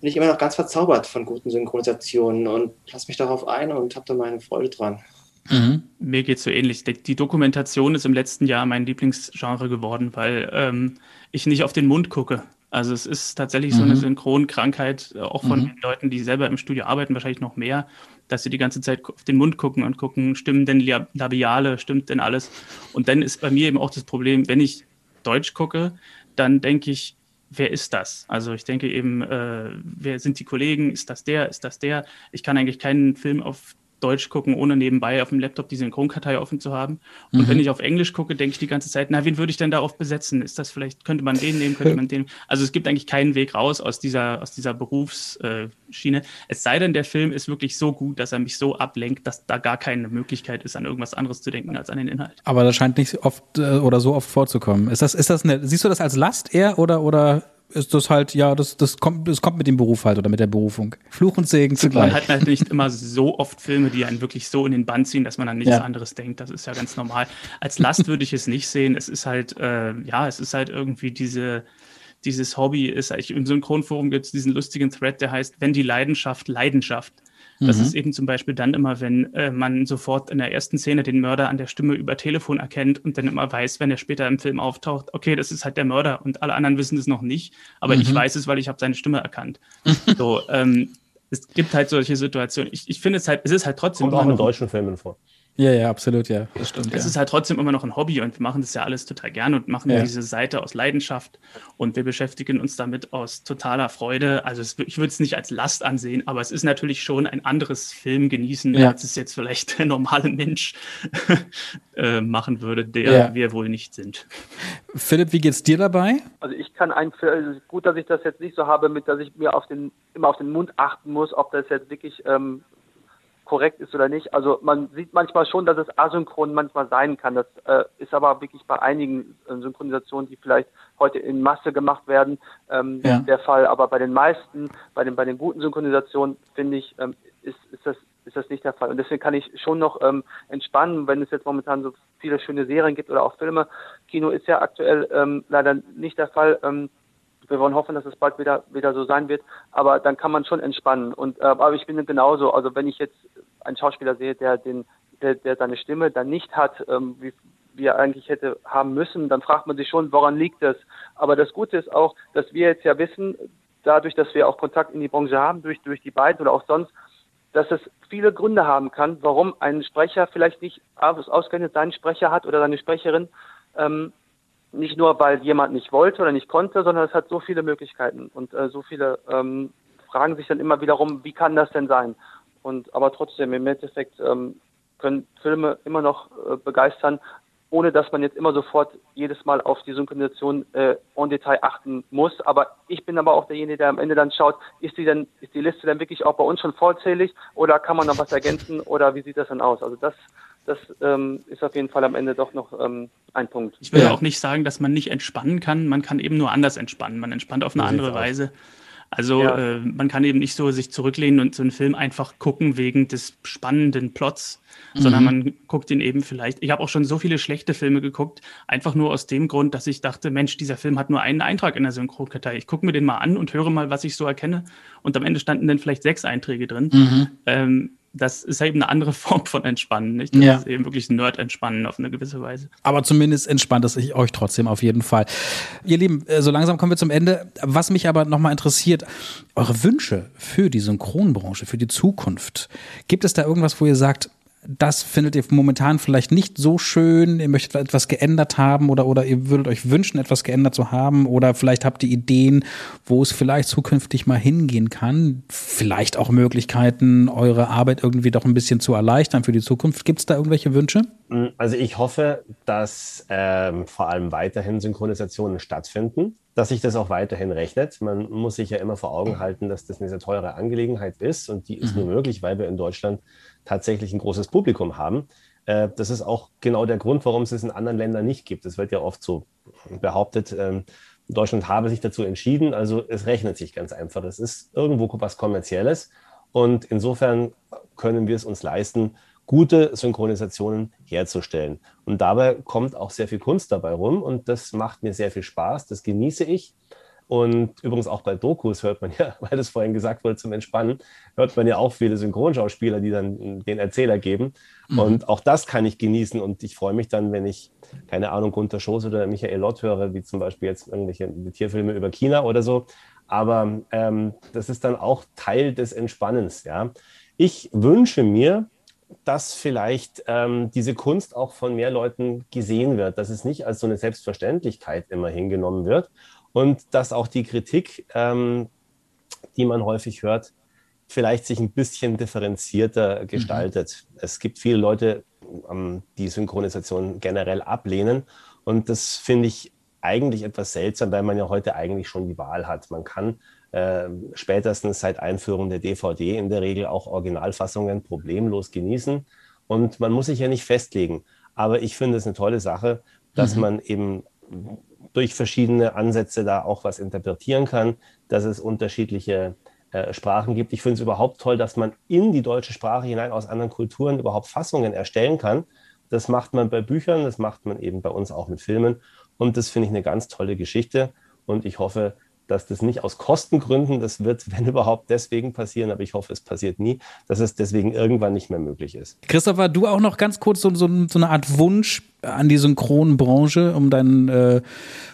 bin ich immer noch ganz verzaubert von guten Synchronisationen und lasse mich darauf ein und habe da meine Freude dran.
Mhm. Mir geht es so ähnlich. Die Dokumentation ist im letzten Jahr mein Lieblingsgenre geworden, weil ähm, ich nicht auf den Mund gucke. Also es ist tatsächlich mhm. so eine mhm. Synchronkrankheit, äh, auch von mhm. den Leuten, die selber im Studio arbeiten, wahrscheinlich noch mehr, dass sie die ganze Zeit auf den Mund gucken und gucken, stimmen denn Labiale, stimmt denn alles? Und dann ist bei mir eben auch das Problem, wenn ich Deutsch gucke, dann denke ich, wer ist das? Also ich denke eben, äh, wer sind die Kollegen? Ist das der? Ist das der? Ich kann eigentlich keinen Film auf Deutsch gucken, ohne nebenbei auf dem Laptop die Synchronkartei offen zu haben. Und mhm. wenn ich auf Englisch gucke, denke ich die ganze Zeit, na, wen würde ich denn darauf besetzen? Ist das vielleicht, könnte man den nehmen, könnte (laughs) man den? Also es gibt eigentlich keinen Weg raus aus dieser, aus dieser Berufsschiene. Es sei denn, der Film ist wirklich so gut, dass er mich so ablenkt, dass da gar keine Möglichkeit ist, an irgendwas anderes zu denken als an den Inhalt.
Aber das scheint nicht oft äh, oder so oft vorzukommen. Ist das, ist das eine, siehst du das als Last eher oder, oder ist das halt, ja, das, das, kommt, das kommt mit dem Beruf halt oder mit der Berufung. Fluch und Segen zugleich.
Man hat halt nicht immer so oft Filme, die einen wirklich so in den Bann ziehen, dass man an nichts ja. anderes denkt. Das ist ja ganz normal. Als Last würde ich es nicht sehen. Es ist halt, äh, ja, es ist halt irgendwie diese, dieses Hobby ist, im Synchronforum gibt es diesen lustigen Thread, der heißt, wenn die Leidenschaft Leidenschaft. Das mhm. ist eben zum Beispiel dann immer, wenn äh, man sofort in der ersten Szene den Mörder an der Stimme über Telefon erkennt und dann immer weiß, wenn er später im Film auftaucht, okay, das ist halt der Mörder und alle anderen wissen es noch nicht, aber mhm. ich weiß es, weil ich habe seine Stimme erkannt. (laughs) so, ähm, es gibt halt solche Situationen. Ich, ich finde es halt, es ist halt trotzdem.
Kommt auch in deutschen Filmen vor.
Ja, ja, absolut, ja.
Das stimmt. Es ja. ist halt trotzdem immer noch ein Hobby und wir machen das ja alles total gerne und machen ja. diese Seite aus Leidenschaft und wir beschäftigen uns damit aus totaler Freude. Also es, ich würde es nicht als Last ansehen, aber es ist natürlich schon ein anderes Film genießen, ja. als es jetzt vielleicht der normale Mensch (laughs) äh, machen würde, der wir wohl nicht sind.
Philipp, wie geht's dir dabei?
Also ich kann ein, also gut, dass ich das jetzt nicht so habe, mit dass ich mir auf den immer auf den Mund achten muss, ob das jetzt wirklich ähm, korrekt ist oder nicht. Also man sieht manchmal schon, dass es asynchron manchmal sein kann. Das äh, ist aber wirklich bei einigen äh, Synchronisationen, die vielleicht heute in Masse gemacht werden, ähm, ja. der Fall. Aber bei den meisten, bei den bei den guten Synchronisationen finde ich, ähm, ist, ist das ist das nicht der Fall. Und deswegen kann ich schon noch ähm, entspannen, wenn es jetzt momentan so viele schöne Serien gibt oder auch Filme. Kino ist ja aktuell ähm, leider nicht der Fall. Ähm, wir wollen hoffen, dass es bald wieder wieder so sein wird, aber dann kann man schon entspannen. Und äh, aber ich finde genauso, also wenn ich jetzt einen Schauspieler sehe, der den der, der seine Stimme dann nicht hat, ähm, wie, wie er eigentlich hätte haben müssen, dann fragt man sich schon, woran liegt das? Aber das Gute ist auch, dass wir jetzt ja wissen, dadurch, dass wir auch Kontakt in die Branche haben, durch, durch die beiden oder auch sonst, dass es viele Gründe haben kann, warum ein Sprecher vielleicht nicht ausgerechnet seinen Sprecher hat oder seine Sprecherin, ähm, nicht nur, weil jemand nicht wollte oder nicht konnte, sondern es hat so viele Möglichkeiten und äh, so viele ähm, fragen sich dann immer wiederum, wie kann das denn sein? Und aber trotzdem im Endeffekt ähm, können Filme immer noch äh, begeistern, ohne dass man jetzt immer sofort jedes Mal auf die Synchronisation äh, en Detail achten muss. Aber ich bin aber auch derjenige, der am Ende dann schaut, ist die denn, ist die Liste dann wirklich auch bei uns schon vollzählig oder kann man noch was ergänzen oder wie sieht das dann aus? Also das das ähm, ist auf jeden Fall am Ende doch noch ähm, ein Punkt.
Ich will ja. auch nicht sagen, dass man nicht entspannen kann. Man kann eben nur anders entspannen. Man entspannt auf eine andere Weise. Also ja. äh, man kann eben nicht so sich zurücklehnen und so einen Film einfach gucken wegen des spannenden Plots, mhm. sondern man guckt ihn eben vielleicht. Ich habe auch schon so viele schlechte Filme geguckt, einfach nur aus dem Grund, dass ich dachte, Mensch, dieser Film hat nur einen Eintrag in der Synchronkartei. Ich gucke mir den mal an und höre mal, was ich so erkenne. Und am Ende standen dann vielleicht sechs Einträge drin. Mhm. Ähm, das ist eben eine andere (laughs) Form von Entspannen, nicht? Das
ja.
ist eben wirklich Nerd-Entspannen auf eine gewisse Weise.
Aber zumindest entspannt es euch trotzdem auf jeden Fall. Ihr Lieben, äh, so langsam kommen wir zum Ende. Was mich aber nochmal interessiert, eure Wünsche für die Synchronbranche, für die Zukunft. Gibt es da irgendwas, wo ihr sagt, das findet ihr momentan vielleicht nicht so schön, ihr möchtet etwas geändert haben oder, oder ihr würdet euch wünschen, etwas geändert zu haben oder vielleicht habt ihr Ideen, wo es vielleicht zukünftig mal hingehen kann, vielleicht auch Möglichkeiten, eure Arbeit irgendwie doch ein bisschen zu erleichtern für die Zukunft. Gibt es da irgendwelche Wünsche?
Also ich hoffe, dass ähm, vor allem weiterhin Synchronisationen stattfinden, dass sich das auch weiterhin rechnet. Man muss sich ja immer vor Augen halten, dass das eine sehr teure Angelegenheit ist und die ist mhm. nur möglich, weil wir in Deutschland tatsächlich ein großes Publikum haben. Äh, das ist auch genau der Grund, warum es es in anderen Ländern nicht gibt. Es wird ja oft so behauptet, ähm, Deutschland habe sich dazu entschieden. Also es rechnet sich ganz einfach. Es ist irgendwo was Kommerzielles. Und insofern können wir es uns leisten, gute Synchronisationen herzustellen. Und dabei kommt auch sehr viel Kunst dabei rum und das macht mir sehr viel Spaß, das genieße ich. Und übrigens auch bei Dokus hört man ja, (laughs) weil das vorhin gesagt wurde zum Entspannen, hört man ja auch viele Synchronschauspieler, die dann den Erzähler geben. Mhm. Und auch das kann ich genießen. Und ich freue mich dann, wenn ich, keine Ahnung, Gunter Schoß oder Michael Lott höre, wie zum Beispiel jetzt irgendwelche Tierfilme über China oder so. Aber ähm, das ist dann auch Teil des Entspannens. Ja. Ich wünsche mir, dass vielleicht ähm, diese Kunst auch von mehr Leuten gesehen wird, dass es nicht als so eine Selbstverständlichkeit immer hingenommen wird und dass auch die Kritik, ähm, die man häufig hört, vielleicht sich ein bisschen differenzierter mhm. gestaltet. Mhm. Es gibt viele Leute, ähm, die Synchronisation generell ablehnen und das finde ich eigentlich etwas seltsam, weil man ja heute eigentlich schon die Wahl hat. Man kann äh, spätestens seit Einführung der DVD in der Regel auch Originalfassungen problemlos genießen und man muss sich ja nicht festlegen. Aber ich finde es eine tolle Sache, dass mhm. man eben durch verschiedene Ansätze da auch was interpretieren kann, dass es unterschiedliche äh, Sprachen gibt. Ich finde es überhaupt toll, dass man in die deutsche Sprache hinein aus anderen Kulturen überhaupt Fassungen erstellen kann. Das macht man bei Büchern, das macht man eben bei uns auch mit Filmen. Und das finde ich eine ganz tolle Geschichte. Und ich hoffe, dass das nicht aus Kostengründen, das wird, (laughs) wenn überhaupt, deswegen passieren, aber ich hoffe, es passiert nie, dass es deswegen irgendwann nicht mehr möglich ist.
Christopher, du auch noch ganz kurz so, so, so eine Art Wunsch an die Synchronbranche, um deinen äh,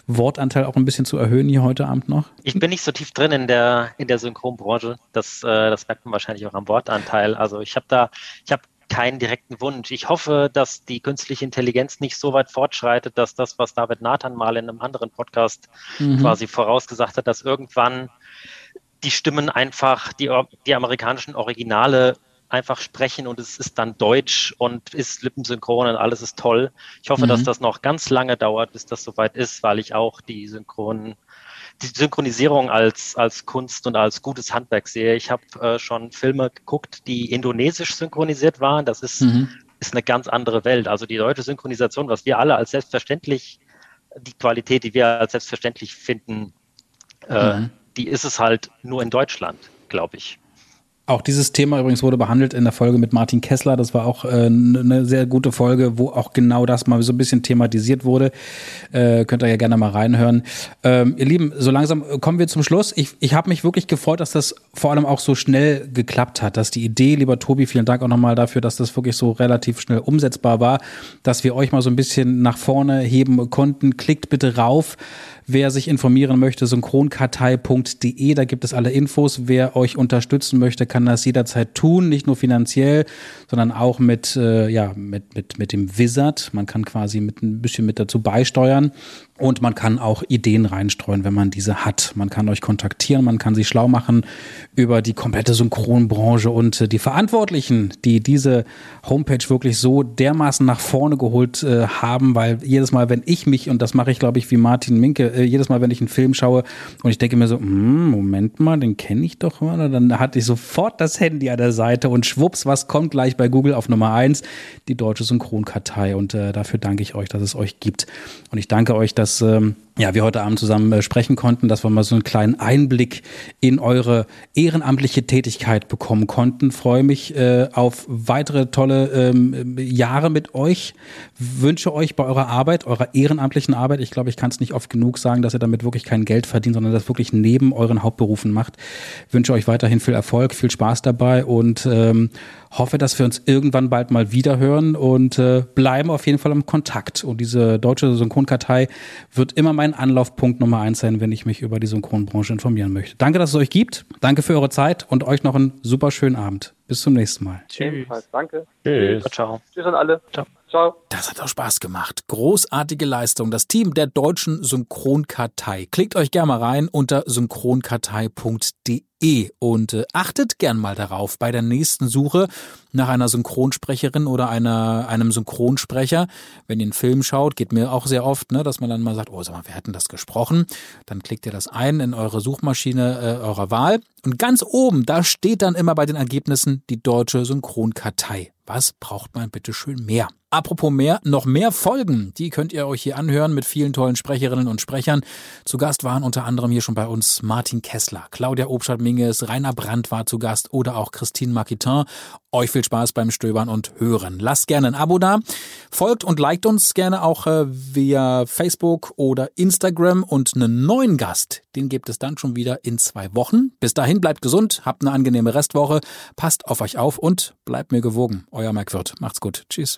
Wortanteil auch ein bisschen zu erhöhen hier heute Abend noch?
Ich bin nicht so tief drin in der, in der Synchronbranche. Das, äh, das merkt man wahrscheinlich auch am Wortanteil. Also ich habe da, ich habe keinen direkten Wunsch. Ich hoffe, dass die künstliche Intelligenz nicht so weit fortschreitet, dass das, was David Nathan mal in einem anderen Podcast mhm. quasi vorausgesagt hat, dass irgendwann die Stimmen einfach, die, die amerikanischen Originale einfach sprechen und es ist dann Deutsch und ist lippensynchron und alles ist toll. Ich hoffe, mhm. dass das noch ganz lange dauert, bis das soweit ist, weil ich auch die Synchronen die Synchronisierung als, als Kunst und als gutes Handwerk sehe. Ich habe äh, schon Filme geguckt, die indonesisch synchronisiert waren. Das ist, mhm. ist eine ganz andere Welt. Also die deutsche Synchronisation, was wir alle als selbstverständlich, die Qualität, die wir als selbstverständlich finden, äh, mhm. die ist es halt nur in Deutschland, glaube ich.
Auch dieses Thema übrigens wurde behandelt in der Folge mit Martin Kessler. Das war auch äh, eine sehr gute Folge, wo auch genau das mal so ein bisschen thematisiert wurde. Äh, könnt ihr ja gerne mal reinhören. Ähm, ihr Lieben, so langsam kommen wir zum Schluss. Ich, ich habe mich wirklich gefreut, dass das vor allem auch so schnell geklappt hat. Dass die Idee, lieber Tobi, vielen Dank auch nochmal dafür, dass das wirklich so relativ schnell umsetzbar war, dass wir euch mal so ein bisschen nach vorne heben konnten. Klickt bitte rauf Wer sich informieren möchte, synchronkartei.de, da gibt es alle Infos. Wer euch unterstützen möchte, kann das jederzeit tun, nicht nur finanziell, sondern auch mit, äh, ja, mit, mit, mit dem Wizard. Man kann quasi mit ein bisschen mit dazu beisteuern. Und man kann auch Ideen reinstreuen, wenn man diese hat. Man kann euch kontaktieren, man kann sich schlau machen über die komplette Synchronbranche und äh, die Verantwortlichen, die diese Homepage wirklich so dermaßen nach vorne geholt äh, haben, weil jedes Mal, wenn ich mich, und das mache ich, glaube ich, wie Martin Minke, äh, jedes Mal, wenn ich einen Film schaue und ich denke mir so, hm, Moment mal, den kenne ich doch mal, dann hatte ich sofort das Handy an der Seite und schwupps, was kommt gleich bei Google auf Nummer eins? Die deutsche Synchronkartei. Und äh, dafür danke ich euch, dass es euch gibt. Und ich danke euch, dass dass ähm, ja, wir heute Abend zusammen äh, sprechen konnten, dass wir mal so einen kleinen Einblick in eure ehrenamtliche Tätigkeit bekommen konnten. Freue mich äh, auf weitere tolle ähm, Jahre mit euch. Wünsche euch bei eurer Arbeit, eurer ehrenamtlichen Arbeit, ich glaube, ich kann es nicht oft genug sagen, dass ihr damit wirklich kein Geld verdient, sondern das wirklich neben euren Hauptberufen macht. Wünsche euch weiterhin viel Erfolg, viel Spaß dabei und ähm, hoffe, dass wir uns irgendwann bald mal wieder hören und äh, bleiben auf jeden Fall im Kontakt. Und diese deutsche Synchronkartei wird immer mein Anlaufpunkt Nummer eins sein, wenn ich mich über die Synchronbranche informieren möchte. Danke, dass es euch gibt. Danke für eure Zeit und euch noch einen super schönen Abend. Bis zum nächsten Mal.
Tschüss. Danke.
Tschüss. Ciao.
Tschüss an alle.
Ciao. Ciao. Das hat auch Spaß gemacht. Großartige Leistung. Das Team der deutschen Synchronkartei. Klickt euch gerne mal rein unter synchronkartei.de und äh, achtet gern mal darauf bei der nächsten Suche nach einer Synchronsprecherin oder einer, einem Synchronsprecher. Wenn ihr einen Film schaut, geht mir auch sehr oft, ne, dass man dann mal sagt, oh, sag mal, wer hat denn das gesprochen? Dann klickt ihr das ein in eure Suchmaschine äh, eurer Wahl und ganz oben, da steht dann immer bei den Ergebnissen die deutsche Synchronkartei. Was braucht man bitte schön mehr? Apropos mehr, noch mehr Folgen, die könnt ihr euch hier anhören mit vielen tollen Sprecherinnen und Sprechern. Zu Gast waren unter anderem hier schon bei uns Martin Kessler, Claudia Obstadt-Minges, Rainer Brandt war zu Gast oder auch Christine Marquitin. Euch viel Spaß beim Stöbern und Hören. Lasst gerne ein Abo da, folgt und liked uns gerne auch äh, via Facebook oder Instagram und einen neuen Gast, den gibt es dann schon wieder in zwei Wochen. Bis dahin bleibt gesund, habt eine angenehme Restwoche, passt auf euch auf und bleibt mir gewogen. Euer Mike Wirth. Macht's gut. Tschüss.